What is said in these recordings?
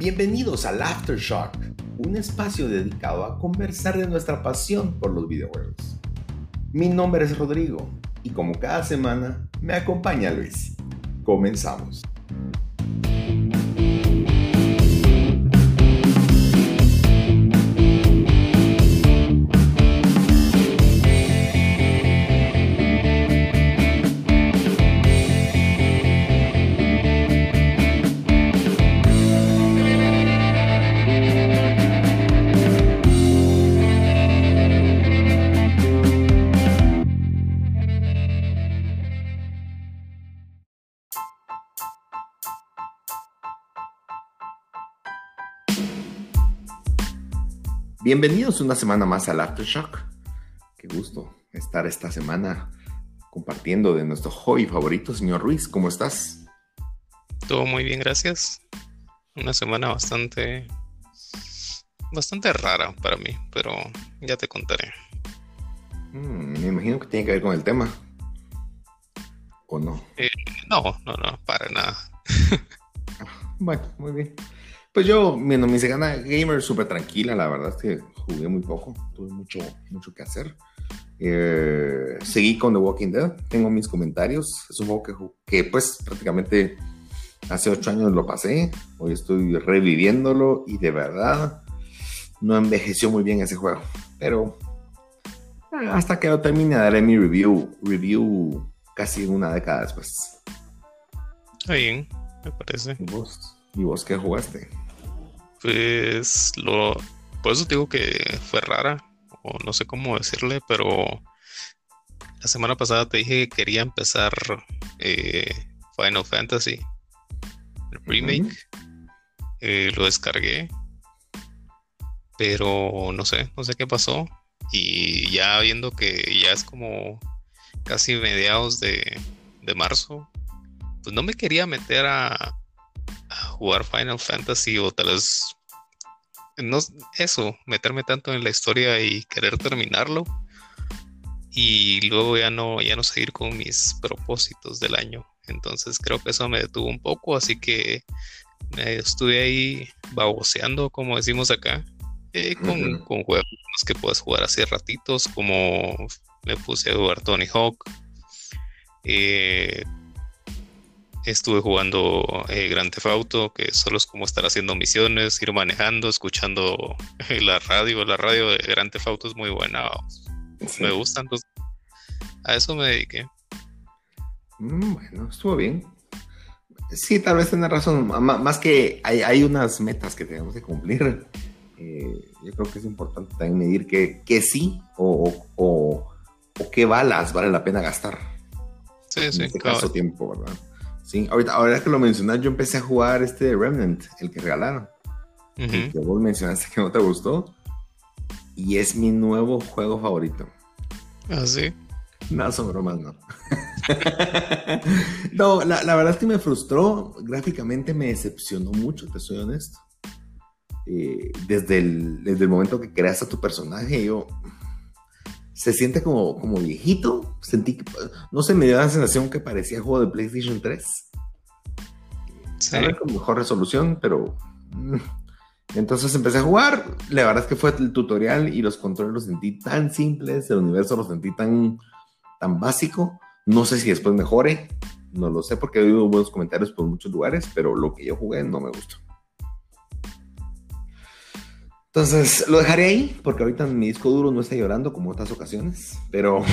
Bienvenidos al Aftershock, un espacio dedicado a conversar de nuestra pasión por los videojuegos. Mi nombre es Rodrigo y como cada semana me acompaña Luis. Comenzamos. Bienvenidos una semana más al Aftershock. Qué gusto estar esta semana compartiendo de nuestro hobby favorito, señor Ruiz. ¿Cómo estás? Todo muy bien, gracias. Una semana bastante bastante rara para mí, pero ya te contaré. Mm, me imagino que tiene que ver con el tema. ¿O no? Eh, no, no, no, para nada. bueno, muy bien. Pues yo, bueno, mi semana gamer súper tranquila, la verdad es que jugué muy poco, tuve mucho, mucho que hacer. Eh, seguí con The Walking Dead, tengo mis comentarios, es un juego que, que pues prácticamente hace ocho años lo pasé, hoy estoy reviviéndolo y de verdad no envejeció muy bien ese juego, pero eh, hasta que lo termine daré mi review, review casi una década después. Está bien, me parece. ¿Y vos? ¿Y vos qué jugaste? Pues lo. Por eso digo que fue rara, o no sé cómo decirle, pero la semana pasada te dije que quería empezar eh, Final Fantasy, el remake. Eh, lo descargué, pero no sé, no sé qué pasó. Y ya viendo que ya es como casi mediados de, de marzo, pues no me quería meter a, jugar Final Fantasy o tal vez no eso, meterme tanto en la historia y querer terminarlo y luego ya no ya no seguir con mis propósitos del año. Entonces creo que eso me detuvo un poco, así que estuve ahí baboseando, como decimos acá, eh, con, con, juegos que puedes jugar así ratitos, como me puse a jugar Tony Hawk. Eh, Estuve jugando eh, Grand Theft Auto, que solo es como estar haciendo misiones, ir manejando, escuchando la radio. La radio de Grand Theft Auto es muy buena. Me gusta, entonces a eso me dediqué. Mm, bueno, estuvo bien. Sí, tal vez tenés razón. más que hay, unas metas que tenemos que cumplir. Eh, yo creo que es importante también medir que, sí o, o, qué balas vale la pena gastar. Sí, en sí. Este caso, tiempo, ¿verdad? Sí, ahorita, ahora que lo mencionas, yo empecé a jugar este Remnant, el que regalaron. que vos mencionaste que no te gustó. Y es mi nuevo juego favorito. ¿Ah, sí? No, son bromas, no. no, la, verdad es que me frustró. Gráficamente me decepcionó mucho, te soy honesto. Eh, desde, el, desde el momento que creas a tu personaje, yo se siente como, como viejito. Sentí que, no sé, me dio la sensación que parecía juego de PlayStation 3. Sí. con mejor resolución, pero. Mm. Entonces empecé a jugar. La verdad es que fue el tutorial y los controles los sentí tan simples. El universo los sentí tan, tan básico. No sé si después mejore. No lo sé porque he oído buenos comentarios por muchos lugares, pero lo que yo jugué no me gustó. Entonces lo dejaré ahí porque ahorita mi disco duro no está llorando como otras ocasiones, pero,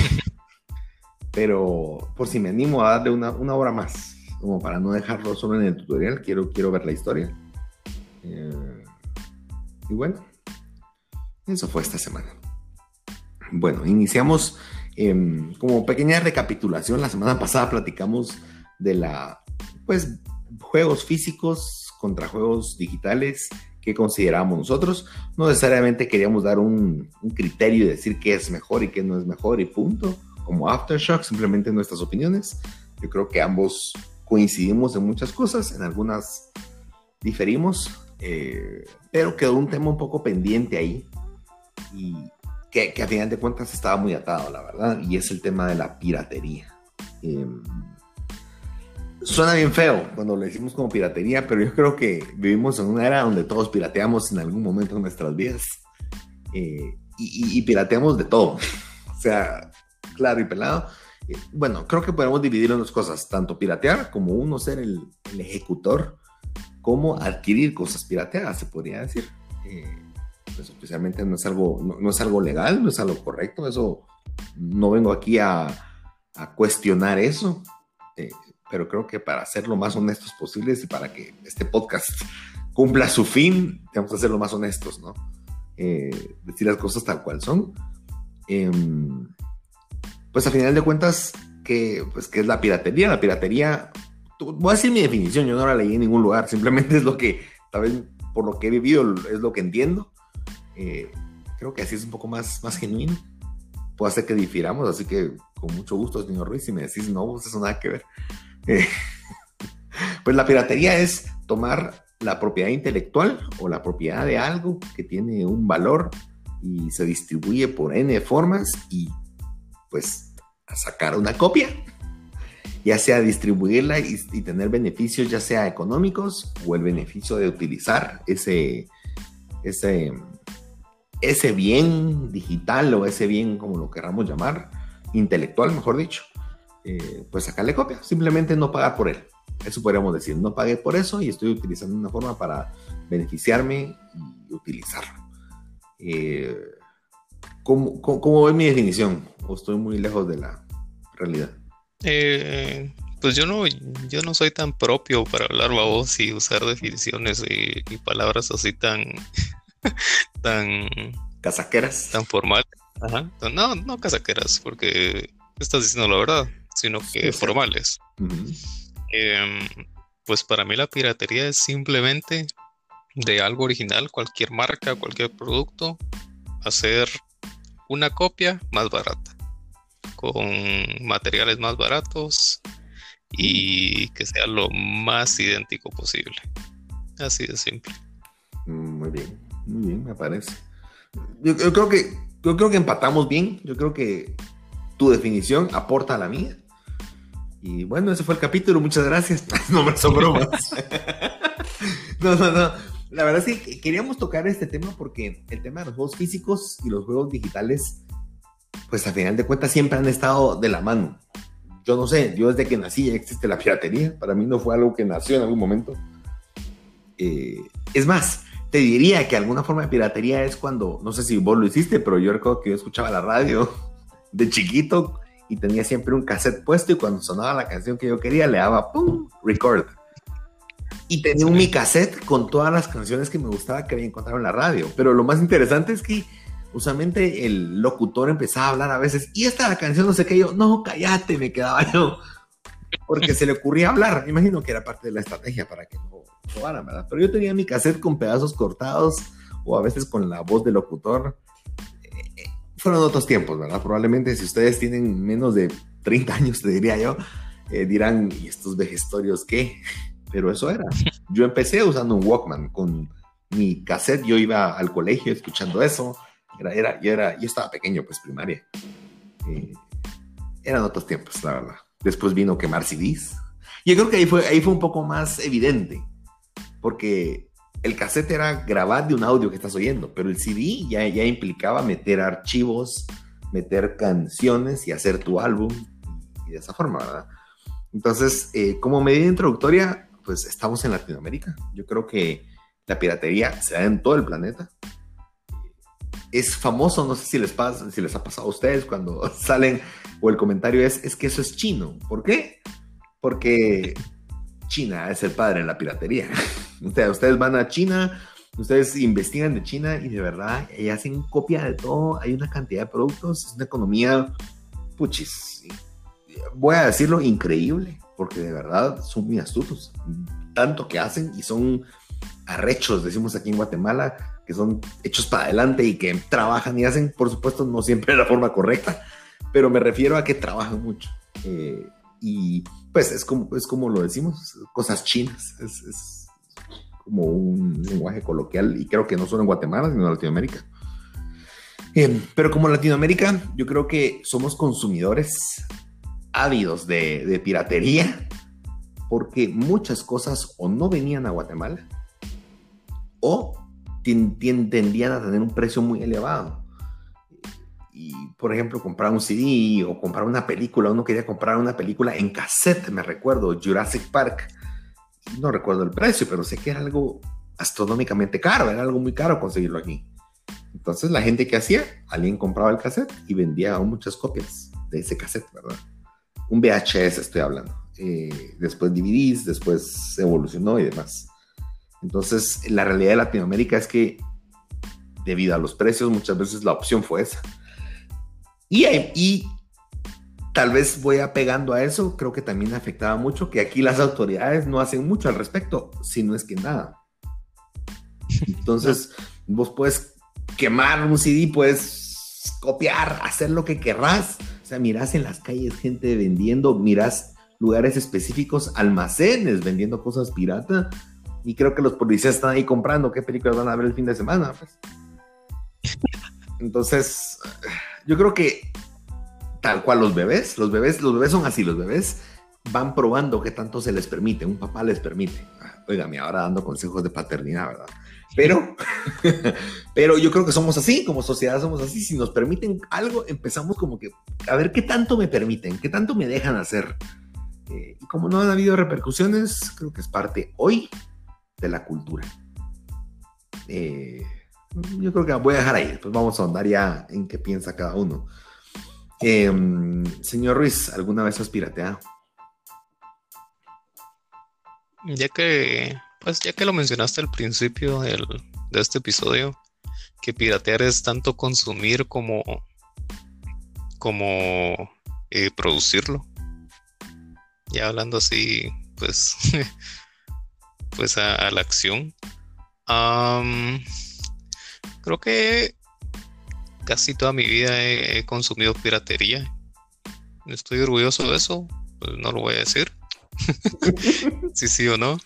pero por si me animo a darle una, una hora más, como para no dejarlo solo en el tutorial, quiero, quiero ver la historia. Eh, y bueno, eso fue esta semana. Bueno, iniciamos em, como pequeña recapitulación. La semana pasada platicamos de la, pues, juegos físicos contra juegos digitales que consideramos nosotros. No necesariamente queríamos dar un, criterio y decir qué es mejor y qué no es mejor y punto, como Aftershock, simplemente nuestras opiniones. Yo creo que ambos coincidimos en muchas cosas, en algunas diferimos, eh, pero quedó un tema un poco pendiente ahí y que, a final de cuentas estaba muy atado, la verdad, y es el tema de la piratería. Em, suena bien feo cuando lo decimos como piratería, pero yo creo que vivimos en una era donde todos pirateamos en algún momento de nuestras vidas. Eh, y, pirateamos de todo. o sea, claro y pelado. Eh, bueno, creo que podemos dividir en dos cosas, tanto piratear como uno ser el, ejecutor, como adquirir cosas pirateadas, se podría decir. Eh, pues especialmente no es, algo, no, es algo legal, no es algo correcto, eso no vengo aquí a, a cuestionar eso, eh, pero creo que para ser lo más honestos posibles y para que este podcast cumpla su fin, tenemos que ser lo más honestos, ¿no? Eh, decir las cosas tal cual son. Em, pues a final de cuentas, que, pues, ¿qué es la piratería? La piratería, voy a decir mi definición, yo no la leí en ningún lugar, simplemente es lo que, tal vez por lo que he vivido, es lo que entiendo. Eh, creo que así es un poco más, más genuino. Puede hacer que difiramos, así que con mucho gusto, señor Ruiz, si me decís no, pues eso nada que ver. Pues la piratería es tomar la propiedad intelectual o la propiedad de algo que tiene un valor y se distribuye por N formas y pues sacar una copia, ya sea distribuirla y, tener beneficios ya sea económicos o el beneficio de utilizar ese, ese, ese bien digital o ese bien como lo queramos llamar, intelectual mejor dicho, eh, pues sacarle copia, simplemente no pagar por él. Eso podríamos decir, no pagué por eso y estoy utilizando una forma para beneficiarme y utilizarlo. Eh, ¿cómo, cómo, mi definición? ¿O estoy muy lejos de la realidad? Eh, pues yo no, yo no soy tan propio para hablar voz y usar definiciones y, palabras así tan, tan casaqueras, tan formales. No, no casaqueras, porque estás diciendo la verdad, sino que formales. Em, pues para mí la piratería es simplemente de algo original, cualquier marca, cualquier producto, hacer una copia más barata, con materiales más baratos y que sea lo más idéntico posible. Así de simple. Mm, muy bien, muy bien, me parece. Yo, creo que yo creo que empatamos bien. Yo creo que tu definición aporta a la mía. Y bueno, ese fue el capítulo, muchas gracias. no me son bromas. no, no, no. La verdad es que queríamos tocar este tema porque el tema de los juegos físicos y los juegos digitales, pues a final de cuentas siempre han estado de la mano. Yo no sé, yo desde que nací ya existe la piratería. Para mí no fue algo que nació en algún momento. Eh, es más, te diría que alguna forma de piratería es cuando, no sé si vos lo hiciste, pero yo recuerdo que yo escuchaba la radio de chiquito y tenía siempre un cassette puesto y cuando sonaba la canción que yo quería le daba ¡pum! record. Y tenía un mi cassette con todas las canciones que me gustaba que había encontrado en la radio. Pero lo más interesante es que usualmente el locutor empezaba a hablar a veces y esta la canción no sé qué yo, no, cállate, me quedaba yo. Porque se le ocurría hablar. Me imagino que era parte de la estrategia para que no robaran, ¿verdad? Pero yo tenía mi cassette con pedazos cortados o a veces con la voz del locutor fueron otros tiempos, ¿verdad? Probablemente si ustedes tienen menos de 30 años, te diría yo, eh, dirán, ¿y estos vejestorios qué? Pero eso era. Yo empecé usando un Walkman con mi cassette, yo iba al colegio escuchando eso, era, era, yo, era, yo estaba pequeño, pues primaria. Eh, eran otros tiempos, la verdad. Después vino quemar CDs. Yo creo que ahí fue, ahí fue un poco más evidente, porque el cassette era grabar de un audio que estás oyendo, pero el CD ya, implicaba meter archivos, meter canciones y hacer tu álbum y de esa forma, ¿verdad? Entonces, eh, como medida introductoria, pues estamos en Latinoamérica. Yo creo que la piratería se da en todo el planeta. Es famoso, no sé si les pasa, si les ha pasado a ustedes cuando salen o el comentario es, es que eso es chino. ¿Por qué? Porque China es el padre de la piratería. ustedes van a China, ustedes investigan de China y de verdad y hacen copia de todo. Hay una cantidad de productos, es una economía, puchis, voy a decirlo, increíble, porque de verdad son muy astutos. Tanto que hacen y son arrechos, decimos aquí en Guatemala, que son hechos para adelante y que trabajan y hacen, por supuesto, no siempre de la forma correcta, pero me refiero a que trabajan mucho. Eh, y pues es como, es como lo decimos, cosas chinas, es, como un lenguaje coloquial y creo que no solo en Guatemala, sino en Latinoamérica. Eh, pero como Latinoamérica, yo creo que somos consumidores ávidos de, piratería porque muchas cosas o no venían a Guatemala o tendían a tener un precio muy elevado. Y, por ejemplo, comprar un CD o comprar una película, uno quería comprar una película en cassette, me recuerdo, Jurassic Park. No recuerdo el precio, pero sé que era algo astronómicamente caro, era algo muy caro conseguirlo aquí. Entonces, la gente que hacía, alguien compraba el cassette y vendía muchas copias de ese cassette, ¿verdad? Un VHS estoy hablando. Eh, después DVDs, después evolucionó y demás. Entonces, la realidad de Latinoamérica es que debido a los precios, muchas veces la opción fue esa. Y, y tal vez voy apegando a eso, creo que también afectaba mucho que aquí las autoridades no hacen mucho al respecto, si no es que nada. Entonces, vos puedes quemar un CD, puedes copiar, hacer lo que querrás. O sea, mirás en las calles gente vendiendo, mirás lugares específicos, almacenes vendiendo cosas pirata. Y creo que los policías están ahí comprando qué películas van a ver el fin de semana. Pues. Entonces, yo creo que tal cual los bebés, los bebés, los bebés son así, los bebés van probando qué tanto se les permite, un papá les permite. Oiga, ahora dando consejos de paternidad, ¿verdad? Pero, pero yo creo que somos así, como sociedad somos así. Si nos permiten algo, empezamos como que a ver qué tanto me permiten, qué tanto me dejan hacer. Eh, y como no han habido repercusiones, creo que es parte hoy de la cultura. Eh, yo creo que voy a dejar ahí, pues vamos a andar ya en qué piensa cada uno. Em, señor Ruiz, ¿alguna vez has pirateado? Ya que pues ya que lo mencionaste al principio de este episodio, que piratear es tanto consumir como, como eh, producirlo. Ya hablando así, pues, pues a, la acción. Creo que casi toda mi vida he, consumido piratería. Estoy orgulloso de eso, pues no lo voy a decir. sí, sí o no.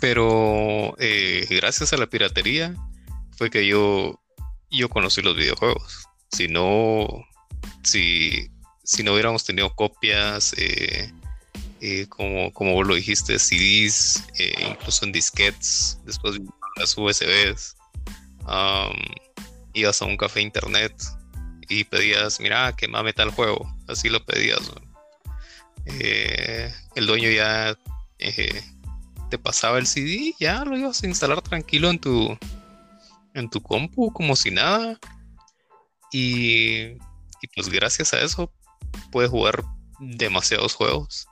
Pero eh, gracias a la piratería fue que yo, yo conocí los videojuegos. Si no, si, si no hubiéramos tenido copias, eh, eh, como, como vos lo dijiste, CDs, incluso en disquetes, después las USBs, ibas a un café internet y pedías, mira, que mame tal juego, así lo pedías. el dueño ya te pasaba el CD, ya lo ibas a instalar tranquilo en tu, en tu compu, como si nada. Y pues gracias a eso puedes jugar demasiados juegos.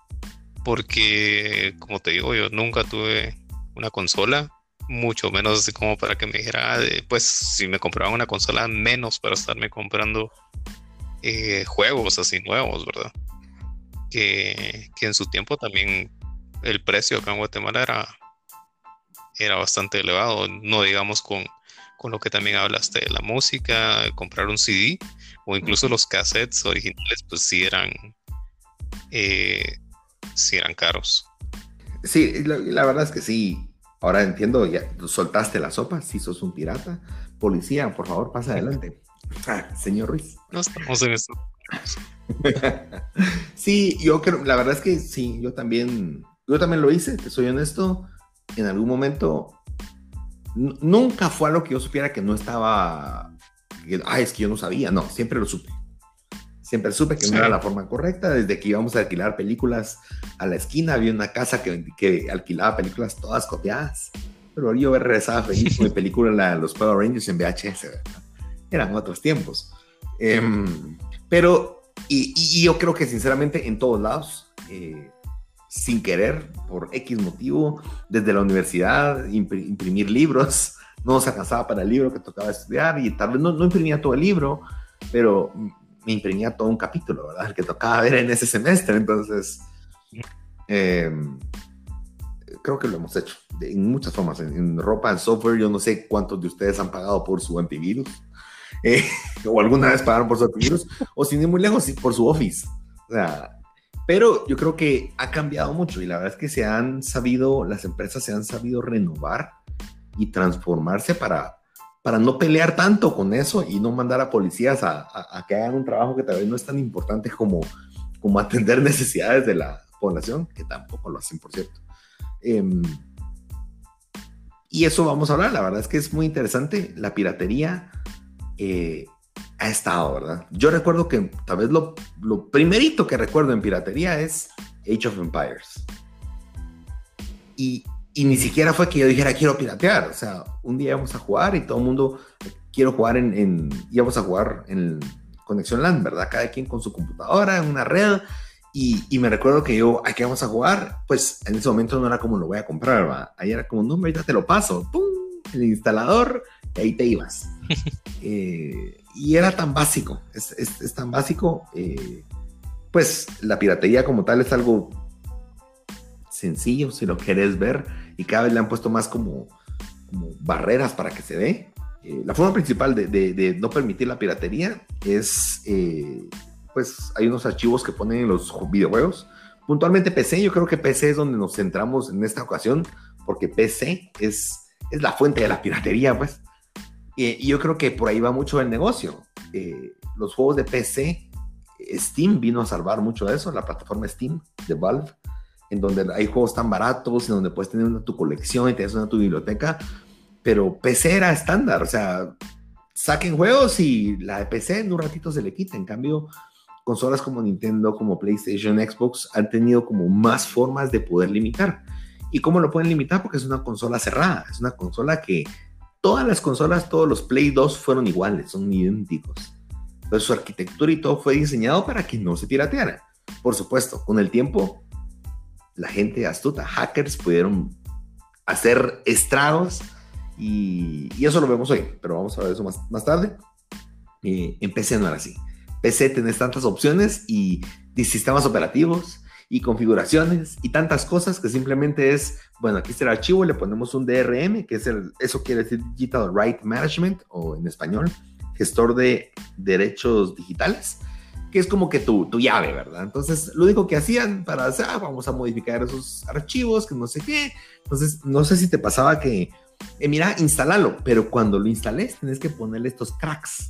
Porque, como te digo, yo nunca tuve una consola, mucho menos así como para que me dijera, ah, pues si me compraban una consola, menos para estarme comprando eh, juegos así nuevos, ¿verdad? Que, que en su tiempo también el precio acá en Guatemala era, era bastante elevado, no digamos con, con lo que también hablaste de la música, comprar un CD o incluso los cassettes originales, pues sí eran, eh, sí eran caros. Sí, la, verdad es que sí. Ahora entiendo, ya soltaste la sopa, si sos un pirata. Policía, por favor, pasa adelante. Ah, señor Ruiz. No estamos en esto. sí, yo creo, la verdad es que sí, yo también yo también lo hice, te soy honesto. En algún momento, nunca fue algo que yo supiera que no estaba. Ay, es que yo no sabía. No, siempre lo supe. Siempre supe que no era la forma correcta. Desde que íbamos a alquilar películas a la esquina, había una casa que, que alquilaba películas todas copiadas. Pero yo regresaba feliz con mi película, la los Power Rangers en VHS. Eran otros tiempos. Em, pero, y, yo creo que sinceramente en todos lados, eh, sin querer, por X motivo, desde la universidad, imprimir libros. No se alcanzaba para el libro que tocaba estudiar y tal vez no, no imprimía todo el libro, pero me imprimía todo un capítulo, ¿verdad? El que tocaba ver en ese semestre. Entonces, em, creo que lo hemos hecho de, en muchas formas. En, ropa, en software, yo no sé cuántos de ustedes han pagado por su antivirus. Eh, o alguna vez pagaron por su antivirus, o sin ir muy lejos, por su Office. O sea, pero yo creo que ha cambiado mucho y la verdad es que se han sabido, las empresas se han sabido renovar y transformarse para, para no pelear tanto con eso y no mandar a policías a, que hagan un trabajo que tal vez no es tan importante como, como atender necesidades de la, población, que tampoco lo hacen, por cierto. Em, y eso vamos a hablar, la verdad es que es muy interesante. La piratería eh, ha estado, ¿verdad? Yo recuerdo que tal vez lo, lo primerito que recuerdo en piratería es Age of Empires. Y, y, ni siquiera fue que yo dijera quiero piratear. O sea, un día íbamos a jugar y todo el mundo quiero jugar en, en íbamos a jugar en conexión LAN, ¿verdad? Cada quien con su computadora, en una red. Y, y, me recuerdo que yo, ¿a qué vamos a jugar? Pues en ese momento no era como lo voy a comprar, ¿verdad? Ahí era como, no, ahorita te lo paso, ¡pum! El instalador, y ahí te ibas. eh, y era tan básico, es, es, es tan básico. Eh, pues la piratería como tal es algo sencillo, si lo querés ver, y cada vez le han puesto más como, como barreras para que se dé. Eh, la forma principal de, de, de, no permitir la piratería es, eh, pues hay unos archivos que ponen en los videojuegos. Puntualmente PC, yo creo que PC es donde nos centramos en esta ocasión, porque PC es, es la fuente de la piratería, pues. Y, yo creo que por ahí va mucho el negocio. Eh, los juegos de PC, Steam vino a salvar mucho de eso, la plataforma Steam de Valve, en donde hay juegos tan baratos, en donde puedes tener una tu colección y tienes una tu biblioteca, pero PC era estándar, o sea, saquen juegos y la de PC en un ratito se le quita, en cambio, consolas como Nintendo, como PlayStation, Xbox han tenido como más formas de poder limitar. ¿Y cómo lo pueden limitar? Porque es una consola cerrada, es una consola que todas las consolas, todos los Play 2 fueron iguales, son idénticos. Entonces su arquitectura y todo fue diseñado para que no se pirateara. Por supuesto, con el tiempo, la gente astuta, hackers, pudieron hacer estragos y, y eso lo vemos hoy, pero vamos a ver eso más, tarde. Eh, en PC no era así. PC tenés tantas opciones y, y sistemas operativos y configuraciones y tantas cosas que simplemente es, bueno, aquí está el archivo, le ponemos un DRM, que es el, eso quiere decir Digital Right Management o en español, gestor de derechos digitales, que es como que tu, tu llave, ¿verdad? Entonces, lo único que hacían para hacer, ah, vamos a modificar esos archivos, que no sé qué. Entonces, no sé si te pasaba que, eh, mira, instálalo, pero cuando lo instales, tienes que ponerle estos cracks.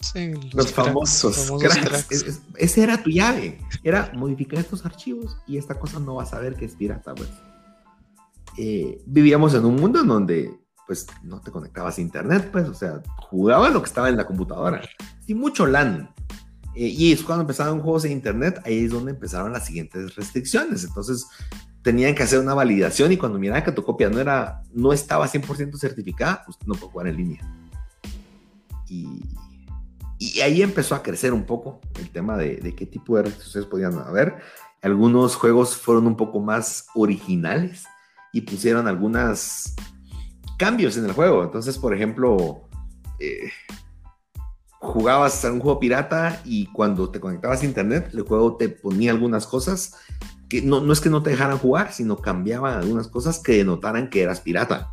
Sí, los, los cracks, famosos, famosos cracks. cracks. Es, es, esa era tu llave. Era modificar estos archivos y esta cosa no va a saber que es pirata, pues. Eh, vivíamos en un mundo en donde pues no te conectabas a internet, pues, o sea, jugabas lo que estaba en la computadora. Y mucho LAN. Eh, y es cuando empezaron juegos en internet, ahí es donde empezaron las siguientes restricciones. Entonces, tenían que hacer una validación y cuando miraban que tu copia no era, no estaba 100% certificada, pues no puede jugar en línea. Y, y, ahí empezó a crecer un poco el tema de, de qué tipo de restricciones podían haber. Algunos juegos fueron un poco más originales y pusieron algunas cambios en el juego. Entonces, por ejemplo, eh, jugabas a un juego pirata y cuando te conectabas a internet, el juego te ponía algunas cosas que no, no es que no te dejaran jugar, sino cambiaban algunas cosas que denotaran que eras pirata.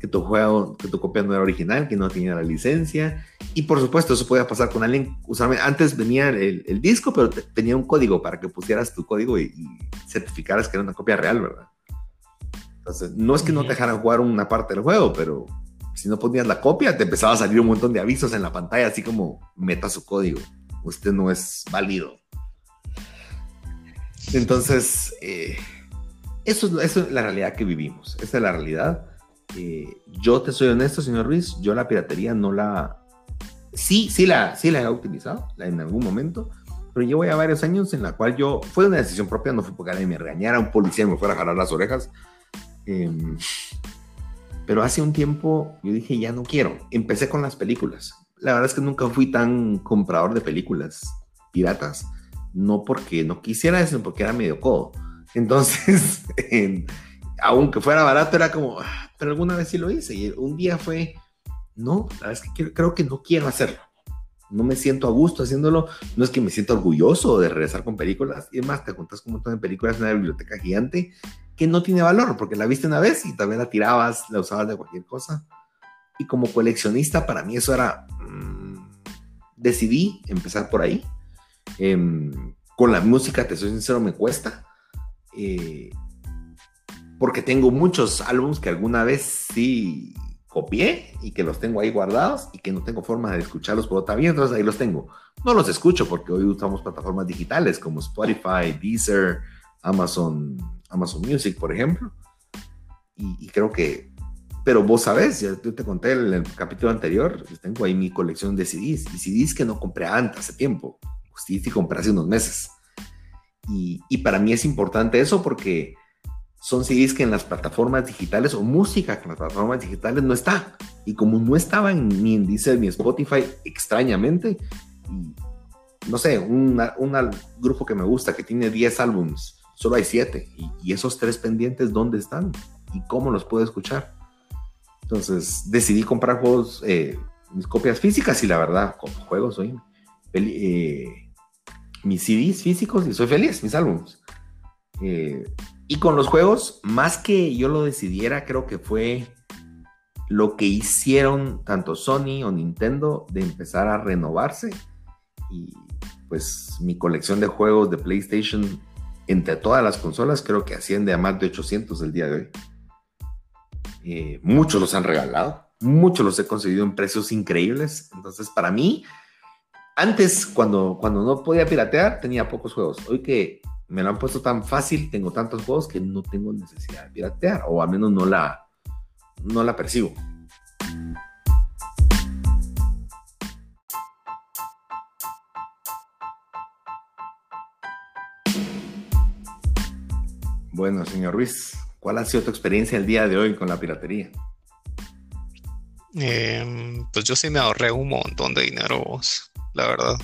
Que tu juego, que tu copia no era original, que no tenía la licencia. Y por supuesto, eso podía pasar con alguien. Usualmente, antes venía el, el disco, pero te, tenía un código para que pusieras tu código y, y certificaras que era una copia real, ¿verdad? Entonces, no es que no te dejaran jugar una parte del juego, pero si no ponías la copia, te empezaba a salir un montón de avisos en la pantalla, así como meta su código. Usted no es válido. Entonces, eh, eso, eso, es la realidad que vivimos. Esa es la realidad. Eh, yo te soy honesto, señor Ruiz, yo la piratería no la... Sí, sí la, sí la he utilizado en algún momento, pero llevo ya varios años en la cual yo... Fue una decisión propia, no fue porque alguien me regañara, un policía me fuera a jalar las orejas. Eh, pero hace un tiempo yo dije, ya no quiero. Empecé con las películas. La verdad es que nunca fui tan comprador de películas piratas. No porque no quisiera, sino porque era medio codo. Entonces, eh, aunque fuera barato, era como, ah, pero alguna vez sí lo hice. Y un día fue, no, la verdad es que quiero, creo que no quiero hacerlo. No me siento a gusto haciéndolo. No es que me siento orgulloso de regresar con películas. Y además, te contas con un montón de películas en una biblioteca gigante que no tiene valor, porque la viste una vez y también la tirabas, la usabas de cualquier cosa. Y como coleccionista, para mí eso era... Mmm, decidí empezar por ahí. Eh, con la música, te soy sincero, me cuesta. Eh, porque tengo muchos álbumes que alguna vez sí copié y que los tengo ahí guardados y que no tengo forma de escucharlos por otra entonces ahí los tengo. No los escucho porque hoy usamos plataformas digitales como Spotify, Deezer, Amazon, Amazon Music, por ejemplo. Y, creo que, pero vos sabés, ya te conté en el capítulo anterior, tengo ahí mi colección de CDs y CDs que no compré antes, hace tiempo, CDs que compré hace unos meses. Y, y para mí es importante eso porque son CDs que en las plataformas digitales o música que en las plataformas digitales no está. Y como no estaba ni en Deezer ni Spotify, extrañamente, no sé, un grupo que me gusta que tiene 10 álbums, solo hay 7. Y, esos tres pendientes, ¿dónde están? ¿Y cómo los puedo escuchar? Entonces decidí comprar juegos, eh, mis copias físicas y la verdad, como juegos, soy eh, mis CDs físicos y soy feliz, mis álbumes. Eh, y con los juegos, más que yo lo decidiera, creo que fue lo que hicieron tanto Sony o Nintendo de empezar a renovarse. Y pues mi colección de juegos de PlayStation entre todas las consolas creo que asciende a más de 800 el día de hoy. Eh, muchos los han regalado, muchos los he conseguido en precios increíbles. Entonces, para mí, antes, cuando, cuando no podía piratear, tenía pocos juegos. Hoy que me lo han puesto tan fácil, tengo tantos juegos que no tengo necesidad de piratear, o al menos no la, no la percibo. Bueno, señor Ruiz, ¿cuál ha sido tu experiencia el día de hoy con la piratería? Em, pues yo sí me ahorré un montón de dinero, la verdad.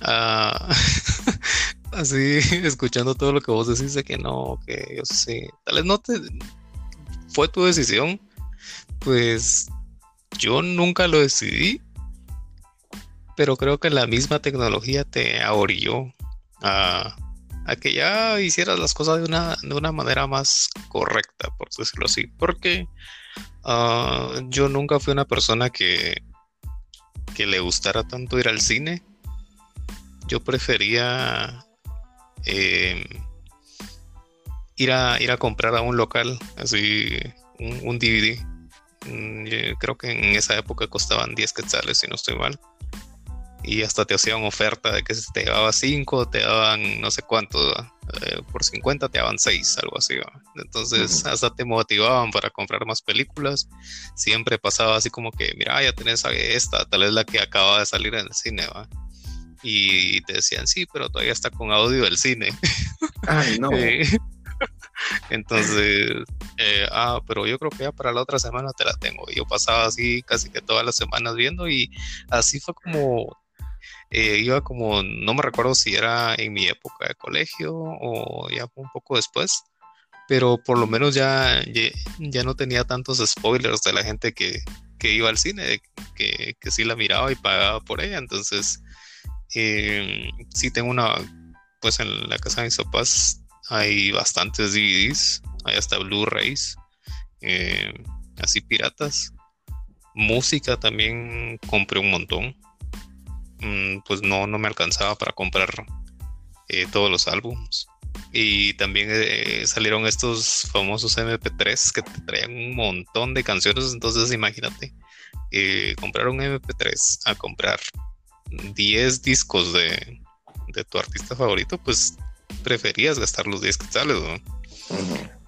Ah, así escuchando todo lo que vos decís de que no, que yo sé, tal vez no te fue tu decisión, pues yo nunca lo decidí, pero creo que la misma tecnología te ahorilló a, que ya hicieras las cosas de una, de una manera más correcta, por decirlo así, porque ah, yo nunca fui una persona que, que le gustara tanto ir al cine. Yo prefería eh, ir, a, ir a comprar a un local, así, un, DVD. Mm, creo que en esa época costaban 10 quetzales, si no estoy mal. Y hasta te hacían oferta de que te llevaba 5, te daban no sé cuánto, eh, por 50 te daban 6, algo así. Entonces, hasta te motivaban para comprar más películas. Siempre pasaba así como que, mira, ya tenés esta, tal vez la que acaba de salir en el cine, ¿va? y te decían, sí, pero todavía está con audio del cine. Ay, no. Entonces, eh, ah, pero yo creo que ya para la otra semana te la tengo. Yo pasaba así casi que todas las semanas viendo y así fue como, eh, iba como, no me recuerdo si era en mi época de colegio o ya un poco después, pero por lo menos ya, ya, no tenía tantos spoilers de la gente que, que iba al cine, que, que sí la miraba y pagaba por ella. Entonces, eh, sí tengo una, pues en la casa de mis papás hay bastantes DVDs, hay hasta Blu-rays, eh, así piratas. Música también compré un montón. Mm, pues no, no me alcanzaba para comprar eh, todos los álbumes. Y también eh, salieron estos famosos MP3 que te traían un montón de canciones. Entonces imagínate, comprar un MP3 a comprar 10 discos de, tu artista favorito, pues preferías gastar los 10 quetzales, ¿no?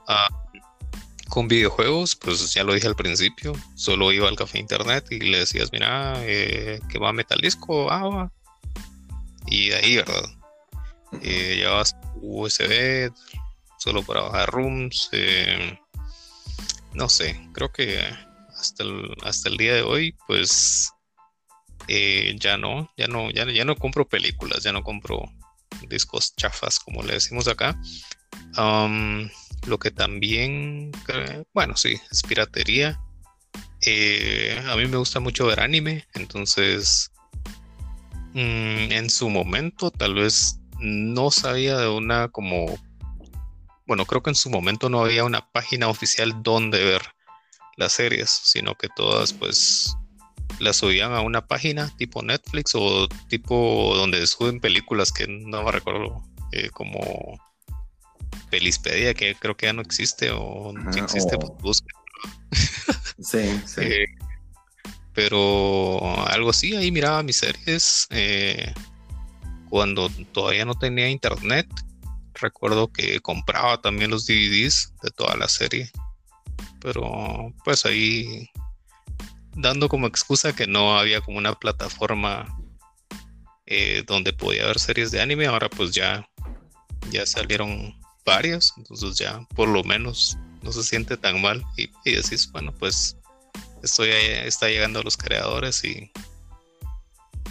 Ah, con videojuegos, pues ya lo dije al principio, solo iba al café internet y le decías, mira, eh, que va Metal Disco, ah, Y de ahí, ¿verdad? Eh, llevabas USB solo para bajar rooms. Eh, no sé, creo que hasta hasta el día de hoy, pues eh, ya no, ya no, ya, ya no compro películas, ya no compro discos chafas, como le decimos acá. Lo que también, bueno, sí, es piratería. Eh, a mí me gusta mucho ver anime, entonces mm, en su momento tal vez no sabía de una como, bueno, creo que en su momento no había una página oficial donde ver las series, sino que todas pues la subían a una página tipo Netflix o tipo donde suben películas que no me recuerdo eh, como Pelispedia, que creo que ya no existe o si existe, pues Sí, Sí, sí. Eh, pero algo así, ahí miraba mis series. Eh, cuando todavía no tenía internet, recuerdo que compraba también los DVDs de toda la serie. Pero pues ahí dando como excusa que no había como una plataforma eh, donde podía ver series de anime, ahora pues ya, ya salieron varias, entonces ya por lo menos no se siente tan mal y, decís, bueno, pues estoy está llegando a los creadores y,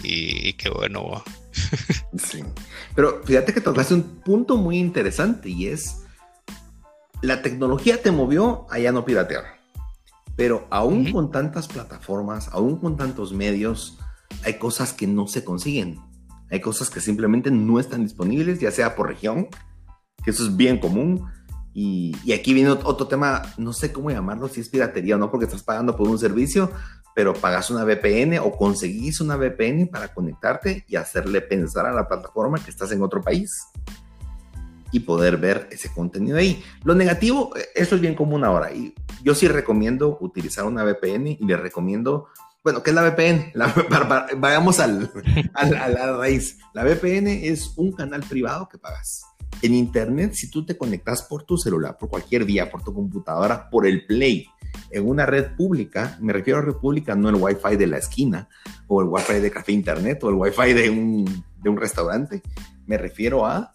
y, qué bueno. sí. Pero fíjate que tocaste un punto muy interesante y es la tecnología te movió a ya no piratear. Pero aún con tantas plataformas, aún con tantos medios, hay cosas que no se consiguen. Hay cosas que simplemente no están disponibles, ya sea por región, que eso es bien común. Y, aquí viene otro tema, no sé cómo llamarlo, si es piratería o no, porque estás pagando por un servicio, pero pagas una VPN o conseguís una VPN para conectarte y hacerle pensar a la plataforma que estás en otro país y poder ver ese contenido ahí. Lo negativo, eso es bien común ahora. Y yo sí recomiendo utilizar una VPN y le recomiendo, bueno, ¿qué es la VPN? vayamos al, a la raíz. La VPN es un canal privado que pagas. En Internet, si tú te conectas por tu celular, por cualquier vía, por tu computadora, por el Play, en una red pública, me refiero a red pública, no el Wi-Fi de la esquina, o el Wi-Fi de café internet, o el Wi-Fi de un, de un restaurante. Me refiero a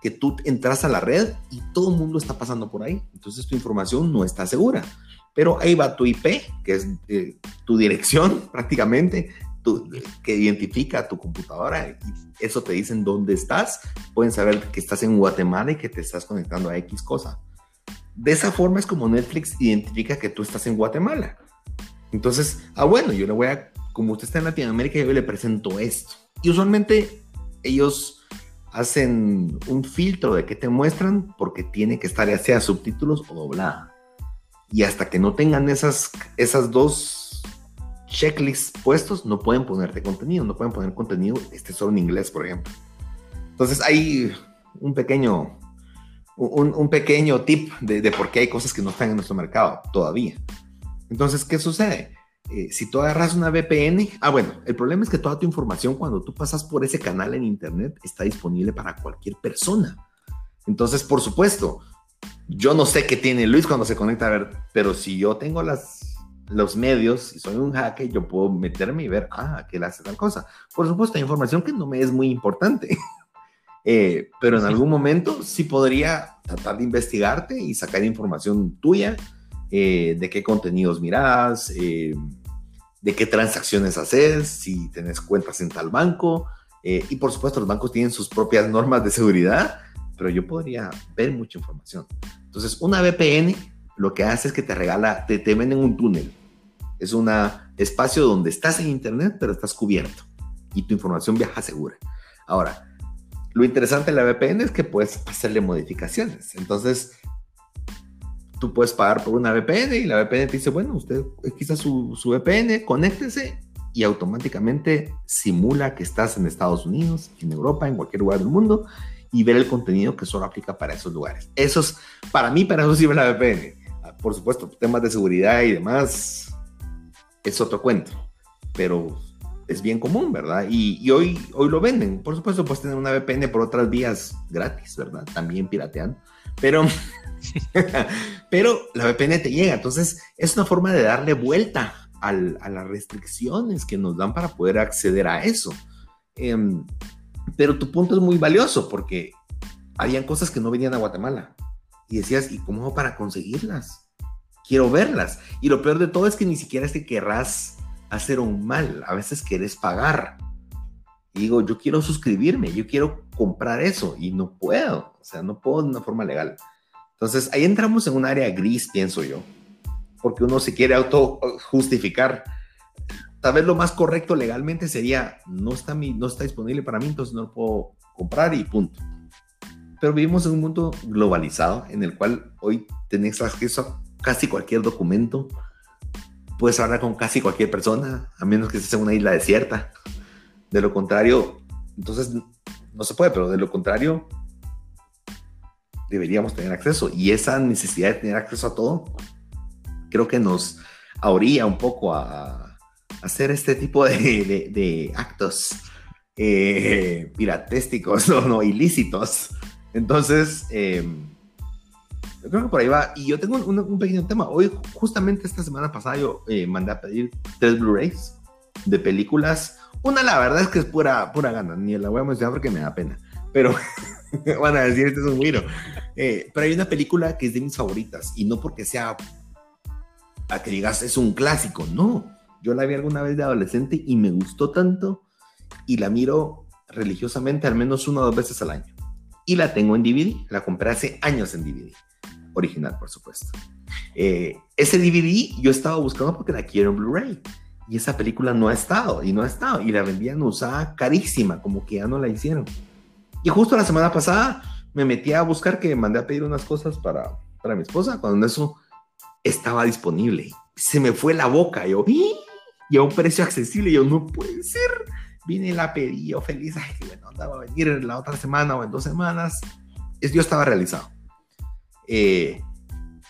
que tú entras a la red y todo el mundo está pasando por ahí. Entonces tu información no está segura. Pero ahí va tu IP, que es eh, tu dirección prácticamente, que identifica tu computadora y eso te dicen dónde estás. Pueden saber que estás en Guatemala y que te estás conectando a X cosa. De esa forma es como Netflix identifica que tú estás en Guatemala. Entonces, ah, bueno, yo le voy a, como usted está en Latinoamérica, yo le presento esto. Y usualmente ellos hacen un filtro de qué te muestran porque tiene que estar ya sea subtítulos o doblada. Y hasta que no tengan esas, esas dos checklists puestos, no pueden ponerte contenido, no pueden poner contenido este solo en inglés, por ejemplo. Entonces hay un pequeño, un, un pequeño tip de, de por qué hay cosas que no están en nuestro mercado todavía. Entonces, ¿qué sucede? Eh, si tú agarras una VPN, ah, bueno, el problema es que toda tu información cuando tú pasas por ese canal en Internet está disponible para cualquier persona. Entonces, por supuesto, yo no sé qué tiene Luis cuando se conecta a ver, pero si yo tengo las, los medios y soy un hacker, yo puedo meterme y ver, ah, que él hace tal cosa. Por supuesto, hay información que no me es muy importante. Eh, pero en algún momento sí podría tratar de investigarte y sacar información tuya eh, de qué contenidos miras, eh, de qué transacciones haces, si tenés cuentas en tal banco. Eh, y por supuesto, los bancos tienen sus propias normas de seguridad, pero yo podría ver mucha información. Entonces, una VPN lo que hace es que te regala, te, te venden un túnel. Es un espacio donde estás en Internet, pero estás cubierto y tu información viaja segura. Ahora, lo interesante de la VPN es que puedes hacerle modificaciones. Entonces, tú puedes pagar por una VPN y la VPN te dice, bueno, usted quizás su, su VPN, conéctese y automáticamente simula que estás en Estados Unidos, en Europa, en cualquier lugar del mundo y ver el contenido que solo aplica para esos lugares. Eso es, para mí, para eso sirve la VPN. Por supuesto, temas de seguridad y demás es otro cuento, pero es bien común, ¿verdad? Y, y, hoy, hoy lo venden. Por supuesto, puedes tener una VPN por otras vías gratis, ¿verdad? También pirateando. Pero Pero la VPN te llega, entonces es una forma de darle vuelta a las restricciones que nos dan para poder acceder a eso. Em, pero tu punto es muy valioso porque habían cosas que no venían a Guatemala y decías, ¿y cómo para conseguirlas? Quiero verlas. Y lo peor de todo es que ni siquiera es que querrás hacer un mal, a veces quieres pagar. Y digo, yo quiero suscribirme, yo quiero comprar eso y no puedo, o sea, no puedo de una forma legal. Entonces ahí entramos en un área gris, pienso yo, porque uno se quiere auto justificar. Tal vez lo más correcto legalmente sería, no está, mi, no está disponible para mí, entonces no lo puedo comprar y punto. Pero vivimos en un mundo globalizado en el cual hoy tenés acceso a casi cualquier documento, puedes hablar con casi cualquier persona, a menos que estés en una isla desierta. De lo contrario, entonces no se puede, pero de lo contrario, deberíamos tener acceso. Y esa necesidad de tener acceso a todo, creo que nos a orilla un poco a, hacer este tipo de, actos eh, piratésticos o no ilícitos. Entonces, em, creo que por ahí va. Y yo tengo un, pequeño tema. Hoy, justamente esta semana pasada, yo eh, mandé a pedir tres Blu-rays de películas. Una, la verdad es que es pura, pura gana. Ni la voy a mencionar porque me da pena. Pero van a decir, este es un giro. Eh, pero hay una película que es de mis favoritas. Y no porque sea a que digas es un clásico. No. Yo la vi alguna vez de adolescente y me gustó tanto. Y la miro religiosamente al menos una o dos veces al año. Y la tengo en DVD. La compré hace años en DVD original, por supuesto. Eh, ese DVD yo estaba buscando porque la quiero en Blu-ray y esa película no ha estado y no ha estado y la vendían usada carísima, como que ya no la hicieron. Y justo la semana pasada me metí a buscar que mandé a pedir unas cosas para, para mi esposa, cuando eso estaba disponible. Se me fue la boca, yo, y a un precio accesible, yo, no puede ser. Vine y la pedí, yo feliz, ay, bueno, andaba a venir la otra semana o en dos semanas. Yo estaba realizado. Eh,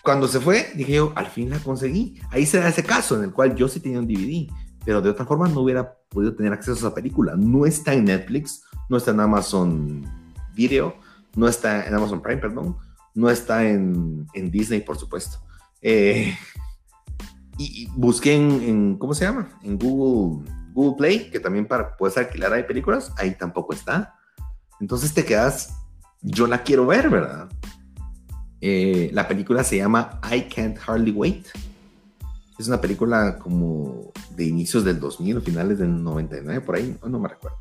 cuando se fue, dije yo, al fin la conseguí. Ahí se da ese caso en el cual yo sí tenía un DVD, pero de otra forma no hubiera podido tener acceso a esa película. No está en Netflix, no está en Amazon Video, no está en Amazon Prime, perdón, no está en, en Disney, por supuesto. Eh, y, busqué en, ¿cómo se llama? En Google, Google Play, que también para, puedes alquilar ahí películas, ahí tampoco está. Entonces te quedas, yo la quiero ver, ¿verdad? Eh, la película se llama I Can't Hardly Wait. Es una película como de inicios del 2000 finales del 99, por ahí, no, me recuerdo.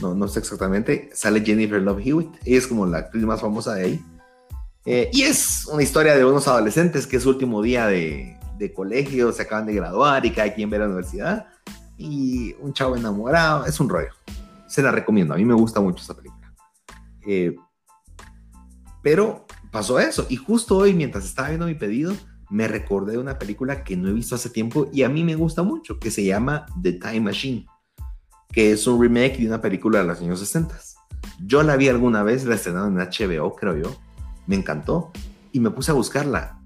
No, no sé exactamente. Sale Jennifer Love Hewitt. Ella es como la actriz más famosa de ahí. Eh, y es una historia de unos adolescentes que es su último día de, de colegio, se acaban de graduar y cada quien ve la universidad. Y un chavo enamorado, es un rollo. Se la recomiendo, a mí me gusta mucho esta película. Eh, pero pasó eso. Y justo hoy, mientras estaba viendo mi pedido, me recordé de una película que no he visto hace tiempo y a mí me gusta mucho, que se llama The Time Machine, que es un remake de una película de los años 60. Yo la vi alguna vez, la estrenaron en HBO, creo yo. Me encantó y me puse a buscarla.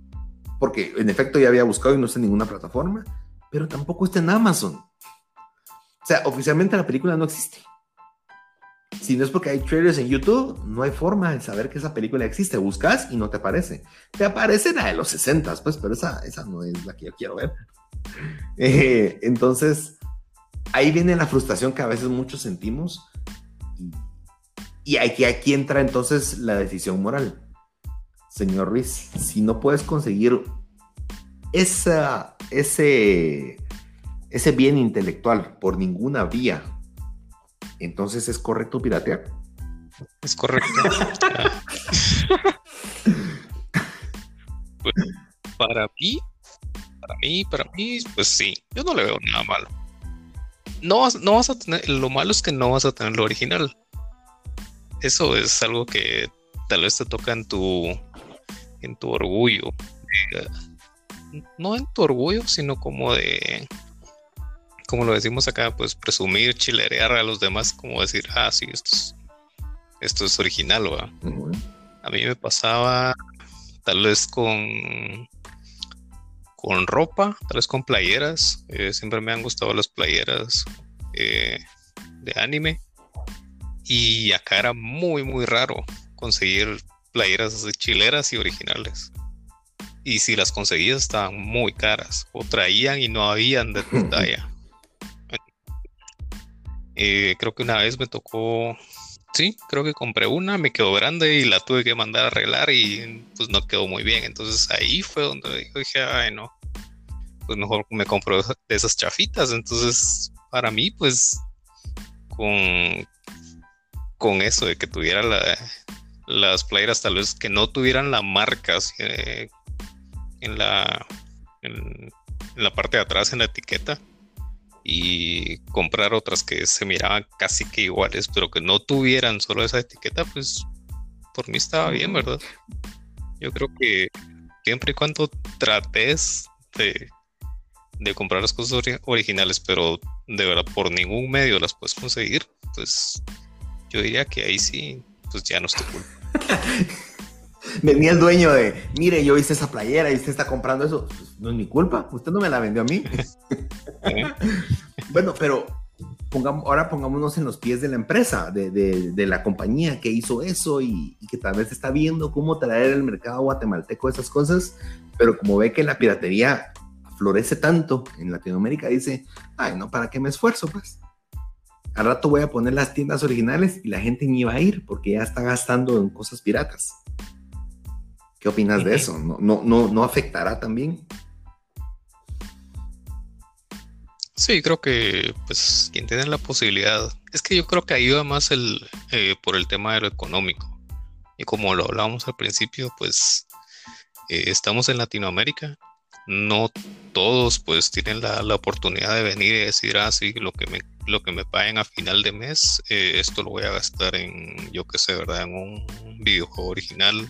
Porque en efecto ya había buscado y no está en ninguna plataforma, pero tampoco está en Amazon. O sea, oficialmente la película no existe. Si no es porque hay trailers en YouTube, no hay forma de saber que esa película existe. Buscas y no te aparece. Te aparece la de los 60, pues, pero esa, esa no es la que yo quiero ver. Eh, entonces, ahí viene la frustración que a veces muchos sentimos. Y, aquí, aquí entra entonces la decisión moral. Señor Ruiz, si no puedes conseguir esa, ese, ese bien intelectual por ninguna vía entonces es correcto piratear. Es correcto. Pues, para mí, para mí, para mí, pues sí, yo no le veo nada malo. No no vas a tener, lo malo es que no vas a tener lo original. Eso es algo que tal vez te toca en tu, en tu orgullo. No en tu orgullo, sino como de como lo decimos acá, pues presumir, chilerear a los demás, como decir, ah, sí, esto es, esto es original, ¿va? A mí me pasaba tal vez con, con ropa, tal vez con playeras. Eh, siempre me han gustado las playeras eh, de anime. Y acá era muy, muy raro conseguir playeras chileras y originales. Y si las conseguías estaban muy caras. O traían y no habían de talla. Eh, creo que una vez me tocó, sí, creo que compré una, me quedó grande y la tuve que mandar a arreglar y pues no quedó muy bien. Entonces ahí fue donde dije, ay no, pues mejor me compro de esas chafitas. Entonces para mí pues con, con eso de que tuviera las playeras tal vez que no tuvieran la marca eh, en la en la parte de atrás en la etiqueta y comprar otras que se miraban casi que iguales, pero que no tuvieran solo esa etiqueta, pues por mí estaba bien, ¿verdad? Yo creo que siempre y cuando trates de, de comprar las cosas originales, pero de verdad por ningún medio las puedes conseguir, pues yo diría que ahí sí, pues ya no estoy culpa. Venía el dueño de, mire, yo hice esa playera y usted está comprando eso. Pues, no es mi culpa, usted no me la vendió a mí. bueno, pero pongamos, ahora pongámonos en los pies de la empresa, de, la compañía que hizo eso y, que tal vez está viendo cómo traer el mercado guatemalteco esas cosas, pero como ve que la piratería florece tanto en Latinoamérica, dice, ay, no, ¿para qué me esfuerzo? Pues al rato voy a poner las tiendas originales y la gente ni va a ir porque ya está gastando en cosas piratas. ¿Qué opinas de eso? ¿No, no, no, no afectará también? Sí, creo que pues quien tiene la posibilidad, es que yo creo que ayuda más el eh, por el tema de lo económico. Y como lo hablábamos al principio, pues eh, estamos en Latinoamérica, no todos pues tienen la, oportunidad de venir y decir, ah, sí, lo que me, lo que me paguen a final de mes, eh, esto lo voy a gastar en, yo qué sé, ¿verdad? En un videojuego original,